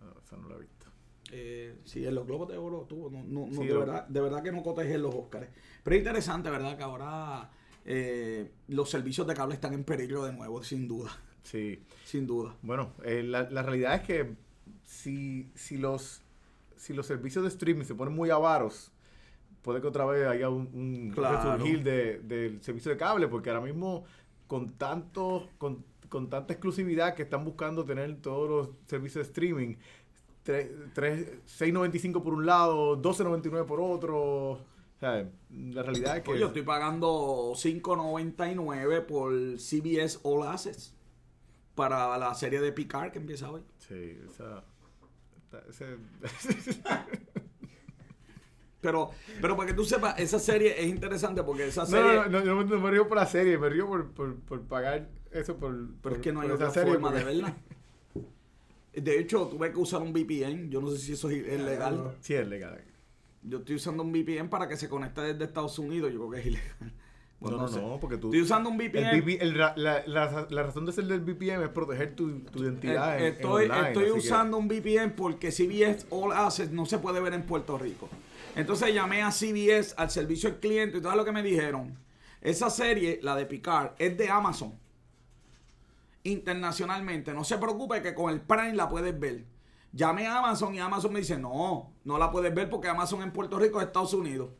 Ah, esa no la he visto. Eh, sí, en los Globos de Oro tuvo. No, no, no, Sí, de, lo- verdad, de verdad que no cotejen los Oscars. Pero es interesante, ¿verdad? Que ahora eh, los servicios de cable están en peligro de nuevo, sin duda. Sí. Sin duda. Bueno, eh, la, la realidad es que si, si, los, si los servicios de streaming se ponen muy avaros, puede que otra vez haya un, un Claro. resurgir de- del servicio de cable, porque ahora mismo con tanto, con, con tanta exclusividad que están buscando tener todos los servicios de streaming, tre- tres- 6.95 por un lado, 12.99 por otro. O sea, la realidad es que Oye, yo estoy pagando 5.99 por CBS All Access para la serie de Picard que empieza hoy. Sí, esa- esa- ese- Pero, pero para que tú sepas, esa serie es interesante porque esa No, serie. no, no, no, no me río por la serie, me río por, por, por pagar eso por. Pero por- es que no hay otra forma de verla. De hecho, tuve que usar un VPN. Yo no sé si eso es legal. Sí, es legal. Yo estoy usando un VPN para que se conecte desde Estados Unidos. Yo creo que es ilegal. No, no, sé. no, porque tú. Estoy usando un el VPN. VP el la, la, la razón de ser del VPN es proteger tu, tu identidad. en- en estoy online, estoy que- usando un VPN porque CBS All Access no se puede ver en Puerto Rico. Entonces llamé a CBS, al servicio al cliente, y todo lo que me dijeron. Esa serie, la de Picard, es de Amazon. Internacionalmente. No se preocupe que con el Prime la puedes ver. Llamé a Amazon y Amazon me dice, no, no la puedes ver porque Amazon en Puerto Rico es Estados Unidos.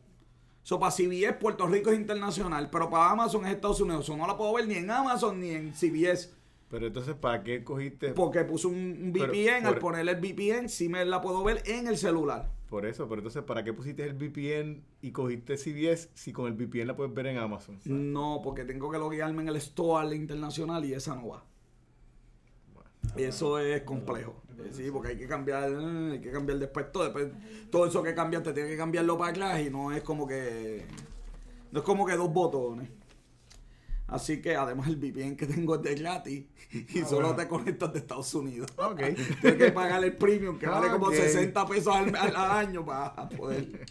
So, para CBS Puerto Rico es internacional, pero para Amazon es Estados Unidos. So, no la puedo ver ni en Amazon ni en CBS. Pero entonces, ¿para qué cogiste? Porque puse un, Pero, VPN, al ponerle el VPN, sí me la puedo ver en el celular. Por eso, pero entonces, ¿para qué pusiste el VPN y cogiste CBS si con el VPN la puedes ver en Amazon? No, porque tengo que loguearme en el store internacional y esa no va. Eso es complejo. Eh, Sí, porque hay que cambiar, hay que cambiar después todo. Después, todo eso que cambiaste tiene que cambiarlo para atrás y no es como que. No es como que dos botones. Así que además el VPN que tengo es de gratis y solo te conectas de Estados Unidos. Ok. Tienes que pagar el premium que vale como Ok. 60 pesos al, al- al año para poder.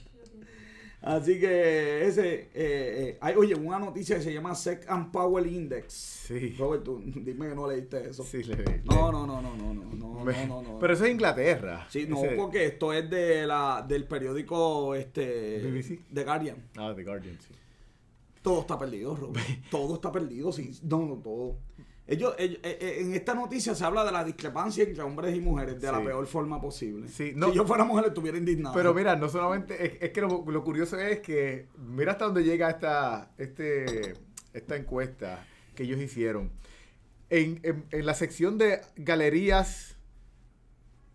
Así que ese. eh, eh, hay, oye, una noticia que se llama Sex and Power Index. Sí. Robert, tú, dime que no leíste eso. Sí, le, No, no, no, no, no, no, no, Me- no, no, no. Pero eso es Inglaterra. Sí, no, Ese- porque esto es de la, del periódico este BBC. The Guardian. Ah, The Guardian, sí. Todo está perdido, Robert. todo está perdido, sí. No, no, todo. Ellos, ellos- eh, eh, en esta noticia se habla de la discrepancia entre hombres y mujeres de la peor forma posible. Sí, no- si yo fuera mujer estuviera indignado. Pero mira, no solamente, es, es que lo, lo curioso es que, mira hasta dónde llega esta, este, esta encuesta que ellos hicieron. En, en- en la sección de galerías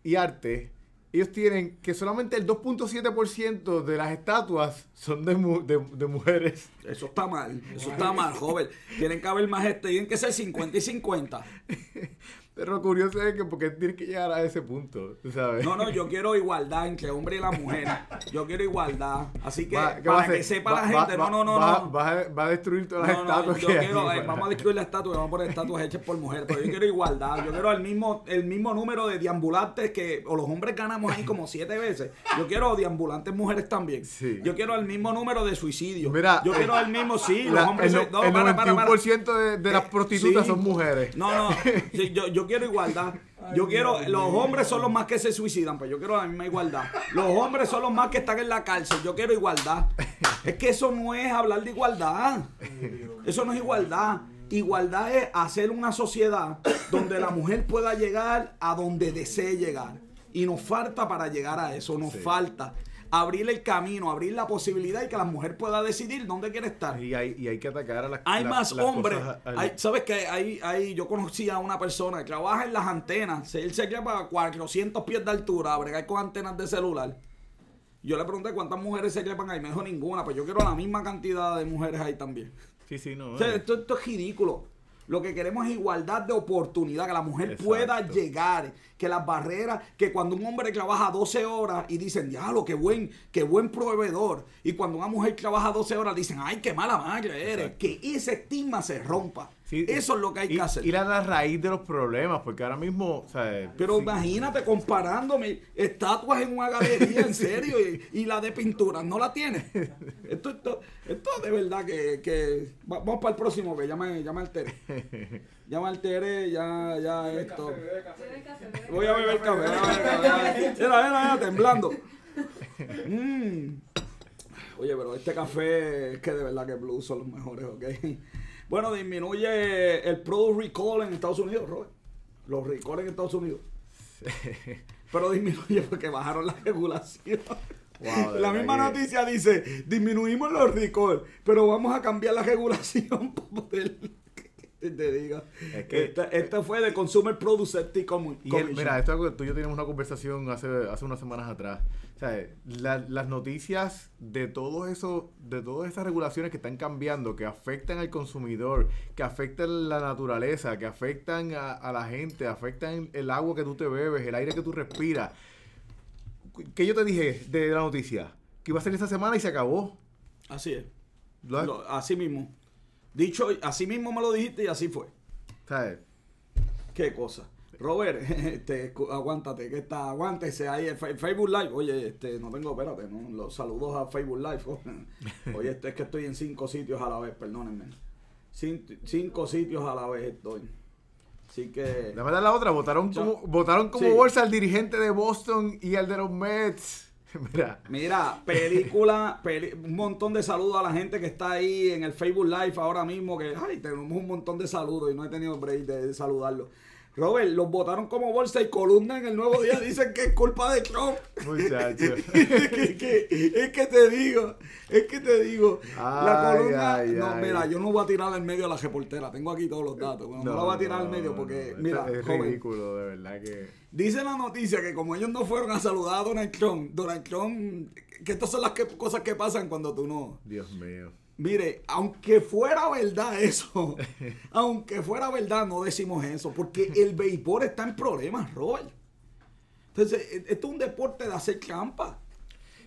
y arte, ellos tienen que solamente el 2.7% de las estatuas son de, mu- de- de mujeres. Eso está mal, eso está mal, joven. Tienen que haber más este, tienen que ser 50 y 50. Pero lo curioso es que porque tienen que llegar a ese punto, ¿tú sabes? No, no, yo quiero igualdad entre hombre y la mujer. Yo quiero igualdad. Así que, Va- ¿qué va a para que sepa Va- la gente, va- no, no, no, va- no. Va, a, va a destruir todas las No, estatuas yo que quiero, vamos a destruir las estatuas, vamos a poner estatuas hechas por mujeres, pero yo quiero igualdad, yo quiero el mismo, el mismo número de deambulantes que, o los hombres ganamos ahí como siete veces, yo quiero deambulantes mujeres también, Sí. yo quiero el mismo número de suicidios, Mira, yo eh, quiero el mismo, sí, los hombres, el, no, el para, para, para. 91% de, las Eh, prostitutas sí. son mujeres. No, no, sí, yo, yo quiero igualdad. Yo quiero, los hombres son los más que se suicidan, pues yo quiero la misma igualdad. Los hombres son los más que están en la cárcel, yo quiero igualdad. Es que eso no es hablar de igualdad. Eso no es igualdad. Igualdad es hacer una sociedad donde la mujer pueda llegar a donde desee llegar. Y nos falta para llegar a eso, nos Sí. falta abrir el camino, abrir la posibilidad y que la mujer pueda decidir dónde quiere estar. Y hay, y hay que atacar a las Hay la- más las hombres. al- Hay- ¿Sabes qué? Hay, hay, yo conocí a una persona que trabaja en las antenas. Él se lleva a 400 pies de altura a bregar con antenas de celular. Yo le pregunté cuántas mujeres se llevan ahí. Me dijo ninguna. Pues yo quiero la misma cantidad de mujeres ahí también. Sí, sí, no. O sea, eh. esto, esto es ridículo. Lo que queremos es igualdad de oportunidad, que la mujer Exacto. pueda llegar, que las barreras, que cuando un hombre trabaja 12 horas y dicen, diablo, qué buen, qué buen proveedor, y cuando una mujer trabaja 12 horas dicen, ay, qué mala madre eres, Exacto. que ese estigma se rompa. Sí, Eso es lo que hay y- que hacer. Ir a la raíz de los problemas, porque ahora mismo, o sea, Pero sí, imagínate comparándome estatuas en una galería, en serio, y, y la de pintura, ¿no la tiene? Esto, esto, esto de verdad que, que- va- vamos para el próximo, que llama, llama al Tere. Llama al Tere, ya, ya esto. Voy a beber café. voy a beber café. Mira, temblando. Mm. Oye, pero este café es que de verdad que Blues son los mejores, ¿ok? Bueno, disminuye el product recall en Estados Unidos, Robert. Los recall en Estados Unidos. Pero disminuye porque bajaron la regulación. Wow, la misma que- noticia dice, disminuimos los recall, pero vamos a cambiar la regulación para poder... te. Es que- esta, esta fue de Consumer Product Safety Com- Y Commission. mira, esto tú y yo teníamos una conversación hace, hace unas semanas atrás. O sea, la- las noticias de todo eso, de todas esas regulaciones que están cambiando, que afectan al consumidor, que afectan la naturaleza, que afectan a, a la gente, afectan el agua que tú te bebes, el aire que tú respiras. ¿Qué yo te dije de la noticia? que iba a salir esta semana y se acabó. Así es. Lo- así mismo. Dicho, así mismo me lo dijiste y así fue. ¿sabes? Qué cosa. Robert, este, aguántate, que está, aguántese ahí Fe- Facebook Live. Oye, este, no tengo, espérate, ¿no? Los saludos a Facebook Live. Oye, este es que estoy en cinco sitios a la vez, perdónenme. Cin- cinco sitios a la vez estoy. Así que. La verdad la otra, votaron Yo- como, votaron como Sí. bolsa al dirigente de Boston y al de los Mets. Mira, Mira, película, peli- un montón de saludos a la gente que está ahí en el Facebook Live ahora mismo, que ay, tenemos un montón de saludos y no he tenido break de, de saludarlos. Robert, los votaron como bolsa y columna en el nuevo día dicen que es culpa de Trump. muchacho. es, que, es que te digo, es que te digo, la Ay, columna, ay, no, ay. mira, yo no voy a tirar al medio a la reportera, tengo aquí todos los datos, bueno, no, la voy a tirar al medio porque, no, mira, es joven, ridículo, de verdad que. Dice la noticia que como ellos no fueron a saludar a Donald Trump, Donald Trump, que estas son las que- cosas que pasan cuando tú no. Dios mío. Mire, aunque fuera verdad eso, aunque fuera verdad, no decimos eso, porque el béisbol está en problemas, Robert. Entonces, e- esto es un deporte de hacer trampa.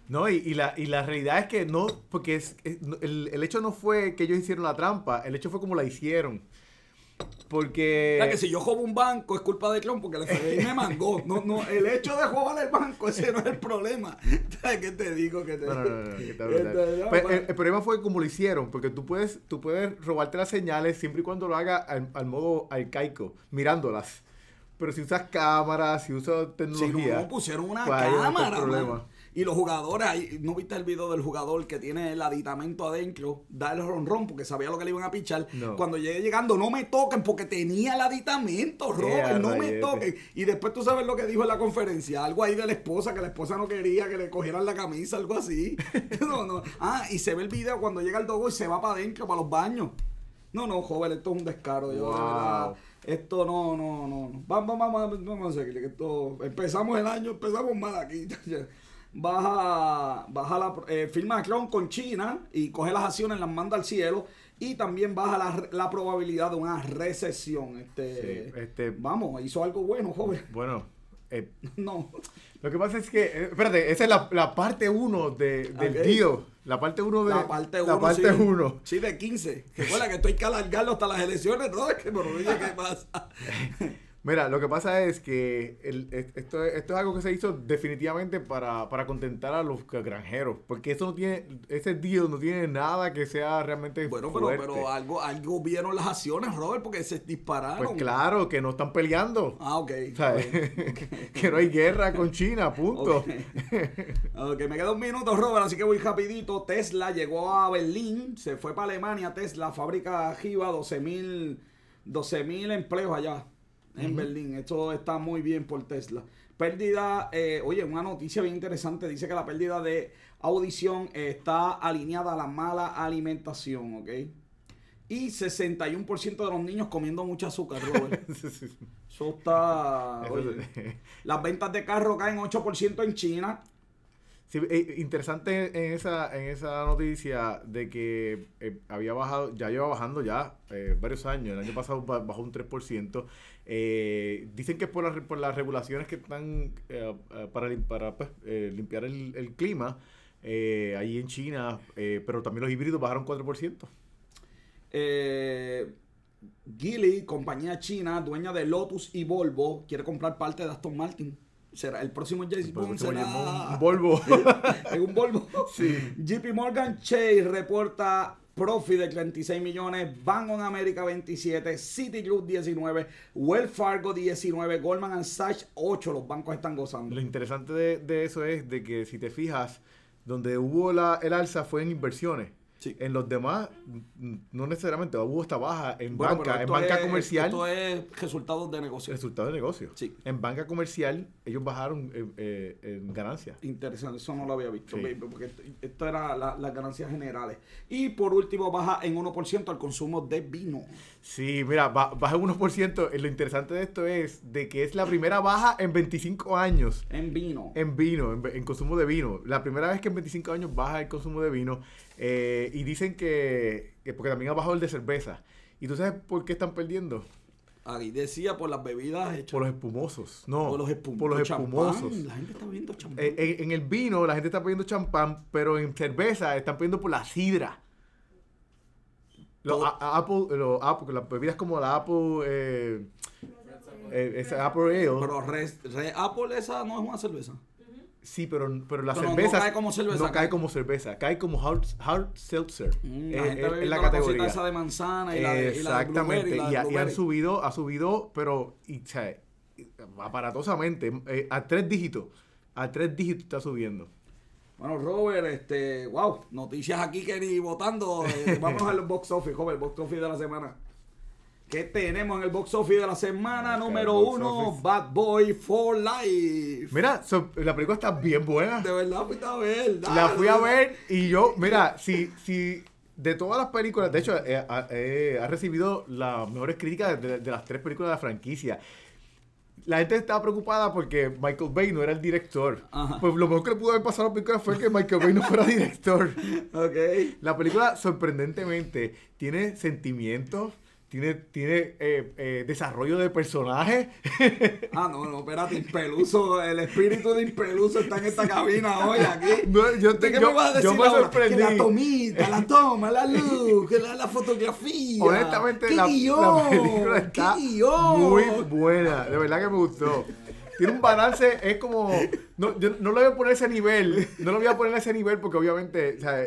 No, y, y la, y la realidad es que no, porque es, es- no, el, el hecho no fue que ellos hicieron la trampa, el hecho fue como la hicieron. Porque. O sea, que si yo robo un banco es culpa de Trump porque el FBI me mangó. No, no, el hecho de robar el banco, ese no es el problema. ¿Sabes qué te digo? Que te No, no, no, no, que no, Pues, el, el problema fue como lo hicieron, porque tú puedes, tú puedes robarte las señales siempre y cuando lo hagas al, al modo arcaico, mirándolas. Pero si usas cámaras, si usas Si tecnología. no, pues, pusieron una pues no cámara. Y los jugadores, ahí, ¿no viste el video del jugador que tiene el aditamento adentro? Da el ronrón porque sabía lo que le iban a pichar. No. Cuando llegué llegando, no me toquen porque tenía el aditamento, Robert, no me toquen. Y después tú sabes lo que dijo en la conferencia, algo ahí de la esposa, que la esposa no quería que le cogieran la camisa, algo así. No, no. Ah, y se ve el video cuando llega el dogo y se va para adentro, para los baños. No, no, joven, esto es un descaro. Yo, de Wow. verdad, esto no, no, no. Vamos, vamos, vamos, vamos a seguir. Esto, empezamos el año, empezamos mal aquí. Baja, baja la, eh, firma Trump con China y coge las acciones, las manda al cielo. Y también baja la, la probabilidad de una recesión. Este, Sí, este- Vamos, hizo algo bueno, joven. Bueno, eh, No. lo que pasa es que, eh, espérate, esa es la, la parte 1 de, del Ok. deal. La parte 1 de. La parte 1. La parte 1. Sí, de 15. Recuerda que esto hay que alargarlo hasta las elecciones, ¿no? Es que, oye, ¿qué pasa? Mira, lo que pasa es que el- es- esto, esto es algo que se hizo definitivamente para, para contentar a los granjeros. Porque eso no tiene, ese deal no tiene nada que sea realmente Bueno, pero, fuerte. pero algo, algo vieron las acciones, Robert, porque se dispararon. Pues claro, que no están peleando. Ah, ok. ¿sabes? Ok. que no hay guerra con China, punto. Ok. Ok, me queda un minuto, Robert, así que voy rapidito. Tesla llegó a Berlín, se fue para Alemania. Tesla, fábrica Giva, 12 mil 12.000 empleos allá en Berlín. Esto está muy bien por Tesla. Pérdida, eh, oye, una noticia bien interesante. Dice que la pérdida de audición está alineada a la mala alimentación, ¿ok? Y 61% de los niños comiendo mucho azúcar, Robert. Eso está... Oye, las ventas de carro caen 8% en China. Sí, eh, interesante en esa, en esa noticia de que eh, había bajado, ya lleva bajando ya eh, varios años. El año pasado ba- bajó un 3%. Eh, dicen que es por, las re- por las regulaciones que están eh, eh, para, para pues, eh, limpiar el, el clima ahí en China, pero también los híbridos bajaron 4%. Eh, Geely, compañía china, dueña de Lotus y Volvo, quiere comprar parte de Aston Martin. Será el próximo James Bond será un- Volvo. en un Volvo. Sí. JP Morgan Chase reporta profit de 36 millones, Bank of America 27, Citigroup 19, Wells Fargo 19, Goldman Sachs 8. Los bancos están gozando. Lo interesante de, de eso es de que si te fijas, donde hubo la, el alza fue en inversiones. Sí. En los demás, no necesariamente hubo esta baja en Bueno, banca, en banca es- comercial, Esto es resultados de negocio. resultado de negocio. Sí. En banca comercial, ellos bajaron eh, eh, en ganancias. Interesante, eso no lo había visto, Sí. porque esto, esto era la- las ganancias generales. Y por último, baja en 1% al consumo de vino. Sí, mira, ba- baja un 1%. Eh, Lo interesante de esto es de que es la primera baja en 25 años. En vino. En vino, en, en consumo de vino. La primera vez que en 25 años baja el consumo de vino. Eh, y dicen que, que porque también ha bajado el de cerveza. ¿Y tú sabes por qué están perdiendo? Ahí decía por las bebidas hechas. Por los espumosos. No, por los, espum- por los espumosos. La gente está viendo champán. eh, en, en el vino la gente está pidiendo champán, pero en cerveza están pidiendo por la sidra. Los a- Apple, los Apple, las bebidas como la Apple, eh, eh, esa Apple Ale. Pero Red, Red Apple esa no es una cerveza. Sí, pero, pero la Pero no cerveza cae como cerveza, no cae- como cerveza, cae como hard, hard seltzer. Mm, la gente la la categoría. esa de manzana y la de, y la de Exactamente, la de y, ha- y han subido, ha subido, pero y, o sea, aparatosamente, eh, a tres dígitos, a tres dígitos está subiendo. Bueno, Robert, este, wow, noticias aquí que ni votando. eh, vámonos al box office, joven, el box office de la semana. ¿Qué tenemos en el box office de la semana? Número uno, office. Bad Boy for Life. Mira, so- la película está bien buena. De verdad fuiste a ver. La fui a ver y yo, mira, si, si de todas las películas, de hecho, eh, ha- eh, ha recibido las mejores críticas de, de las tres películas de la franquicia. La gente estaba preocupada porque Michael Bay no era el director. Ajá. Pues lo mejor que le pudo haber pasado a la película fue que Michael Bay no fuera director. Ok. La película, sorprendentemente, tiene sentimientos, tiene, tiene eh, eh, desarrollo de personajes. Ah, no, no, espérate, Impeluso, el espíritu de Impeluso está en esta cabina hoy aquí. No, yo te- ¿De qué yo- me vas a decir yo me sorprendí. Que la tomita, la toma, la luz, que la, la fotografía. Honestamente, ¿Qué la, guion? la película está ¿Qué guion? muy buena. De verdad que me gustó. Tiene un balance, es como. No, yo no lo voy a poner a ese nivel. No lo voy a poner a ese nivel porque, obviamente, o sea,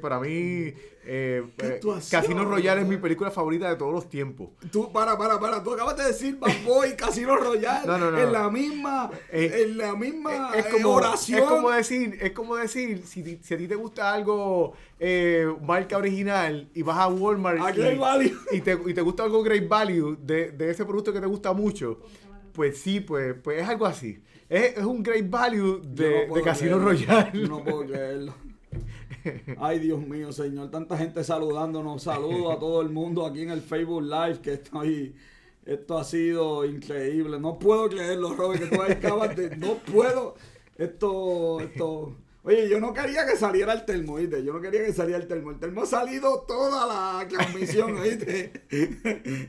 para mí, eh, ¿Qué eh? Casino Royale es mi película favorita de todos los tiempos. Tú, para, para, para, tú acabas de decir Bad Boy, Casino Royale, No, no, no. en la misma, Eh, en la misma es, eh, como, oración. es como decir, es como decir, si, si a ti te gusta algo eh, marca original y vas a Walmart y, y te, y te gusta algo Great Value de, de ese producto que te gusta mucho, pues sí, pues, pues es algo así. Es, es un Great Value de, no de Casino. Royale. No puedo creerlo. Ay, Dios mío, señor. Tanta gente saludándonos. Saludos a todo el mundo aquí en el Facebook Live que estoy. Esto ha sido increíble. No puedo creerlo, Robert, que tú acabas de. No puedo. Esto. Esto. Oye, yo no quería que saliera el termo, ¿oíste? Yo no quería que saliera el termo. El termo ha salido toda la transmisión, ¿oíste?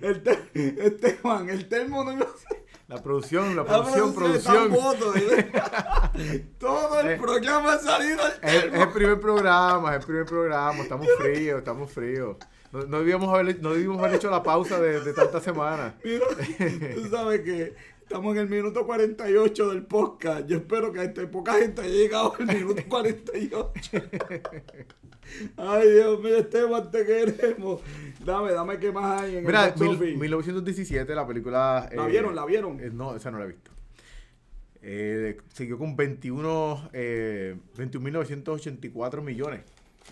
El te- Esteban, el termo no iba a La producción, la producción, producción. Todo el Eh, programa ha salido el Es, es el primer programa, es el primer programa. Estamos fríos, estamos fríos. No, no debíamos haber, no debíamos haber hecho la pausa de, de tantas semanas. Mira, tú sabes que estamos en el minuto 48 del podcast. Yo espero que este, poca gente haya llegado al minuto 48. Ay, Dios mío, Esteban, te queremos. Dame, dame qué más hay en Mira, el mil- office. 1917, la película. ¿La vieron? ¿La vieron? eh, no, esa no la he visto. Eh, siguió con 21, eh, 21.984 millones.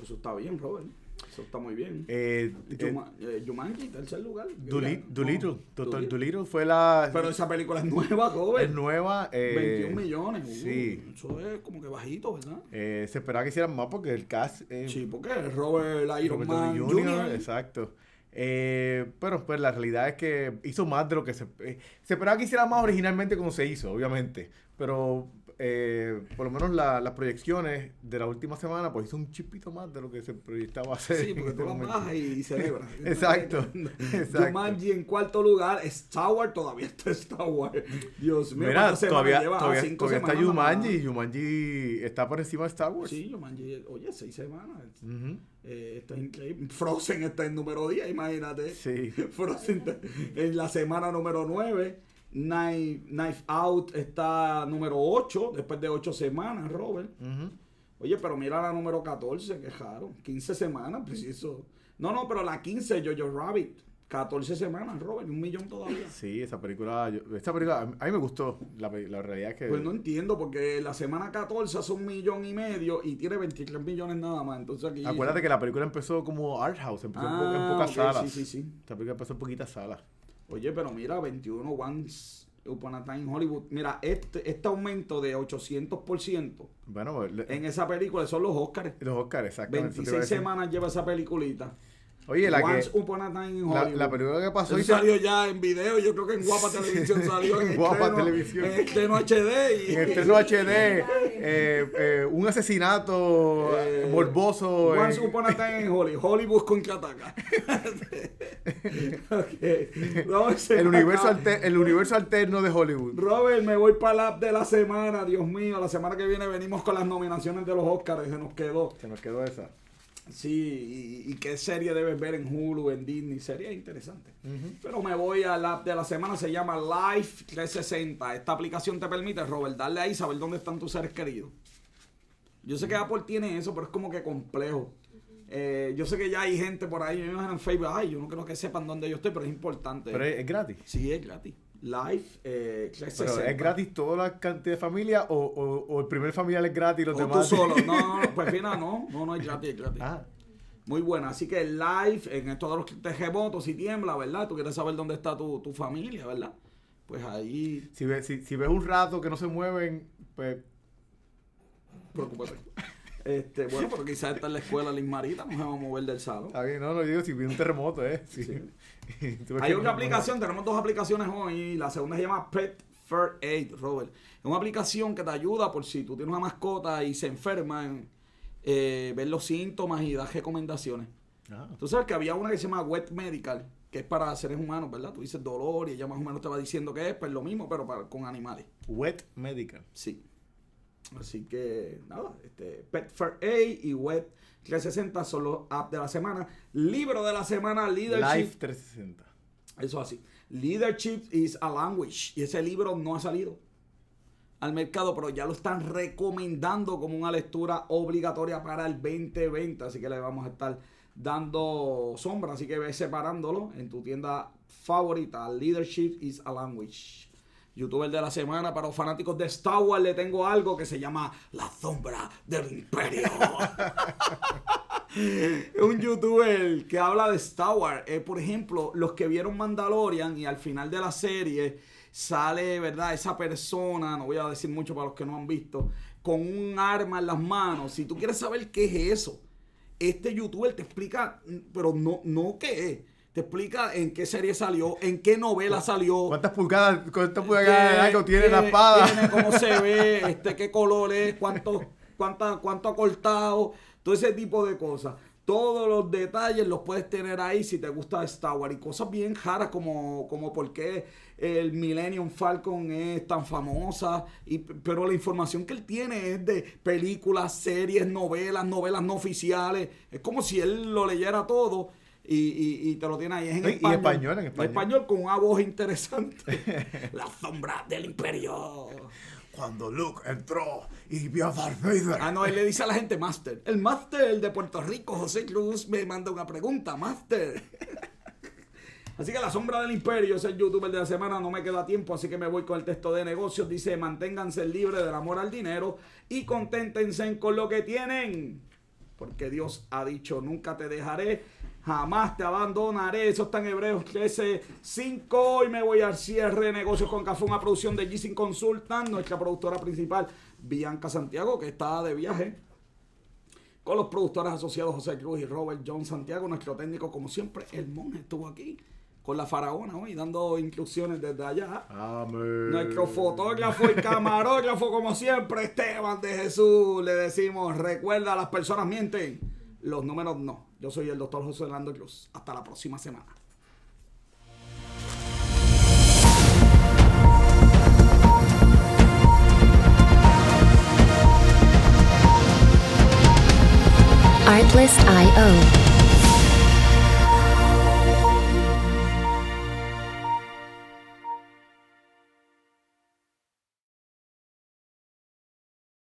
Eso está bien, Robert. Eso está muy bien. Eh, eh, eh, Jumanji, tercer lugar. Dooli- No, Doolittle, Doctor Doolittle. Doolittle fue la. Pero esa película es nueva, Robert. es nueva. eh, 21 millones. uh, sí. Eso es como que bajito, ¿verdad? eh, se esperaba que hicieran más porque el cast. eh, Sí, porque Robert Iron Robert Man Jr. Jr., Exacto. Eh, pero pues la realidad es que hizo más de lo que se... eh, se esperaba que hiciera más originalmente como se hizo, obviamente. Pero eh, por lo menos la- las proyecciones de la última semana pues hizo un chipito más de lo que se proyectaba hacer. Sí, porque este tú la momento. bajas y celebras. Exacto, exacto. Jumanji en cuarto lugar. Star Wars todavía está Star Wars. Dios mío. Mira, ¿cuántas semanas todavía, lleva? Ah, todavía, cinco todavía está más. Jumanji y Jumanji está por encima de Star Wars. Sí, Jumanji. Oye, seis semanas. Ujú. Eh, esto es increíble. Frozen está en número 10, imagínate. Sí. Frozen está en la semana número 9. Knife, Knife Out está número 8, después de 8 semanas, Robert. Oye, pero mira la número 14, quejaron. 15 semanas, preciso. No, no, pero la 15, Jojo Rabbit. 14 semanas, Robert, un millón todavía. Sí, esa película, yo- esta película, a mí- me gustó. La, realidad es que... Pues no entiendo, porque la semana 14 hace un millón y medio y tiene 23 millones nada más. Entonces aquí. Acuérdate que la película empezó como art house, empezó en po- en, Ah, pocas ok, salas. sí, sí, sí. Esta película empezó en poquitas salas. Oye, pero mira, 21 Once Upon a Time Hollywood. Mira, este, este aumento de 800% Bueno, le- en esa película son los Oscars. los Oscars, exactamente. eso te iba a 26 decir. semanas lleva esa peliculita. Oye, la Once que Upon a Time in la, Hollywood. la película que pasó Eso y se- salió ya en video, yo creo que en Guapa Televisión salió en, Guapa estreno, Televisión. en estreno HD. Y, en estreno HD eh, eh, un asesinato Eh, morboso. Once en- Upon a Time in Hollywood. Hollywood contraataca. okay. Robert se el, universo acaba- alte- el universo alterno de Hollywood. Robert, me voy para la app de la semana. Dios mío, la semana que viene venimos con las nominaciones de los Oscars. Se nos quedó. Se nos quedó esa. Sí, y, y qué serie debes ver en Hulu, en Disney. Sería interesante. Pero me voy a la app de la semana. Se llama Life 360. Esta aplicación te permite, Robert, darle ahí saber dónde están tus seres queridos. Yo sé que Apple tiene eso, pero es como que complejo. Eh, yo sé que ya hay gente por ahí, me imagino en Facebook, ay, yo no creo que sepan dónde yo estoy, pero es importante. Pero es gratis. Sí, es gratis. Life eh, 360. Pero es gratis toda la cantidad de familia o, o- o el primer familiar es gratis y los O tú demás. solo. No, no, pues fíjate, no, no, no es gratis, es gratis. Ah, Muy buena. Así que live, en esto de los terremotos y tiembla, ¿verdad? Tú quieres saber dónde está tu, tu familia, ¿verdad? Pues ahí, si, ves, si, si ves un rato que no se mueven, pues preocúpate. Este, bueno, pero quizás está en la escuela Liz Marita, no se va a mover del salón. bien, no, no digo si viene un terremoto, ¿eh? Sí. Hay no- aplicación, tenemos dos aplicaciones hoy. La segunda se llama Pet Fair Aid, Robert. Es una aplicación que te ayuda por si tú tienes una mascota y se enferma, en, eh, ver los síntomas y dar recomendaciones. Ah, Tú sabes que había una que se llama Wet Medical, que es para seres humanos, ¿verdad? Tú dices dolor y ella más o menos te va diciendo que es, pues lo mismo, pero para, con animales. Wet Medical. Sí. Así que, nada, este, Pet A y Wet 360 son los apps de la semana. Libro de la semana, Leadership. Life 360. Eso así. Leadership is a language. Y ese libro no ha salido al mercado, pero ya lo están recomendando como una lectura obligatoria para el 2020. Así que le vamos a estar dando sombra. Así que ve separándolo en tu tienda favorita. Leadership is a language. Youtuber de la semana para los fanáticos de Star Wars le tengo algo que se llama La sombra del imperio. Un youtuber que habla de Star Wars. Eh, por ejemplo, los que vieron Mandalorian y al final de la serie sale, ¿verdad? Esa persona, no voy a decir mucho para los que no han visto, con un arma en las manos. Si tú quieres saber qué es eso, este youtuber te explica, pero no, no qué es. Te explica en qué serie salió, en qué novela salió. ¿Cuántas pulgadas, cuántas pulgadas de largo tiene la espada? tiene, cómo se ve, este, qué color es, cuánto, cuánta, cuánto ha cortado, todo ese tipo de cosas. Todos los detalles los puedes tener ahí si te gusta Star Wars. Y cosas bien raras como, como por qué el Millennium Falcon es tan famosa. Y, pero la información que él tiene es de películas, series, novelas, novelas no oficiales. Es como si él lo leyera todo. Y, y- y te lo tiene ahí. Es en Sí, y español. español, en español. con una voz interesante. La sombra del imperio. Cuando Luke entró y vio a Darth Vader. Ah, no, él le dice a la gente Master. El Master de Puerto Rico, José Cruz, me manda una pregunta, Master. Así que la sombra del imperio es el youtuber de la semana, no me queda tiempo, así que me voy con el texto de negocios. Dice, manténganse libres del amor al dinero y conténtense con lo que tienen. Porque Dios ha dicho, nunca te dejaré, jamás te abandonaré. Eso está en Hebreos 13, 5. Hoy me voy al cierre de negocios con Café, una producción de G-Sin Consultant, nuestra productora principal, Bianca Santiago, que está de viaje con los productores asociados José Cruz y Robert John Santiago, nuestro técnico, como siempre, el monje estuvo aquí con la faraona hoy, dando instrucciones desde allá. Amén. Nuestro fotógrafo y camarógrafo, como siempre, Esteban de Jesús. Le decimos, recuerda, las personas mienten, los números no. Yo soy el doctor José Orlando Cruz. Hasta la próxima semana. Artlist.io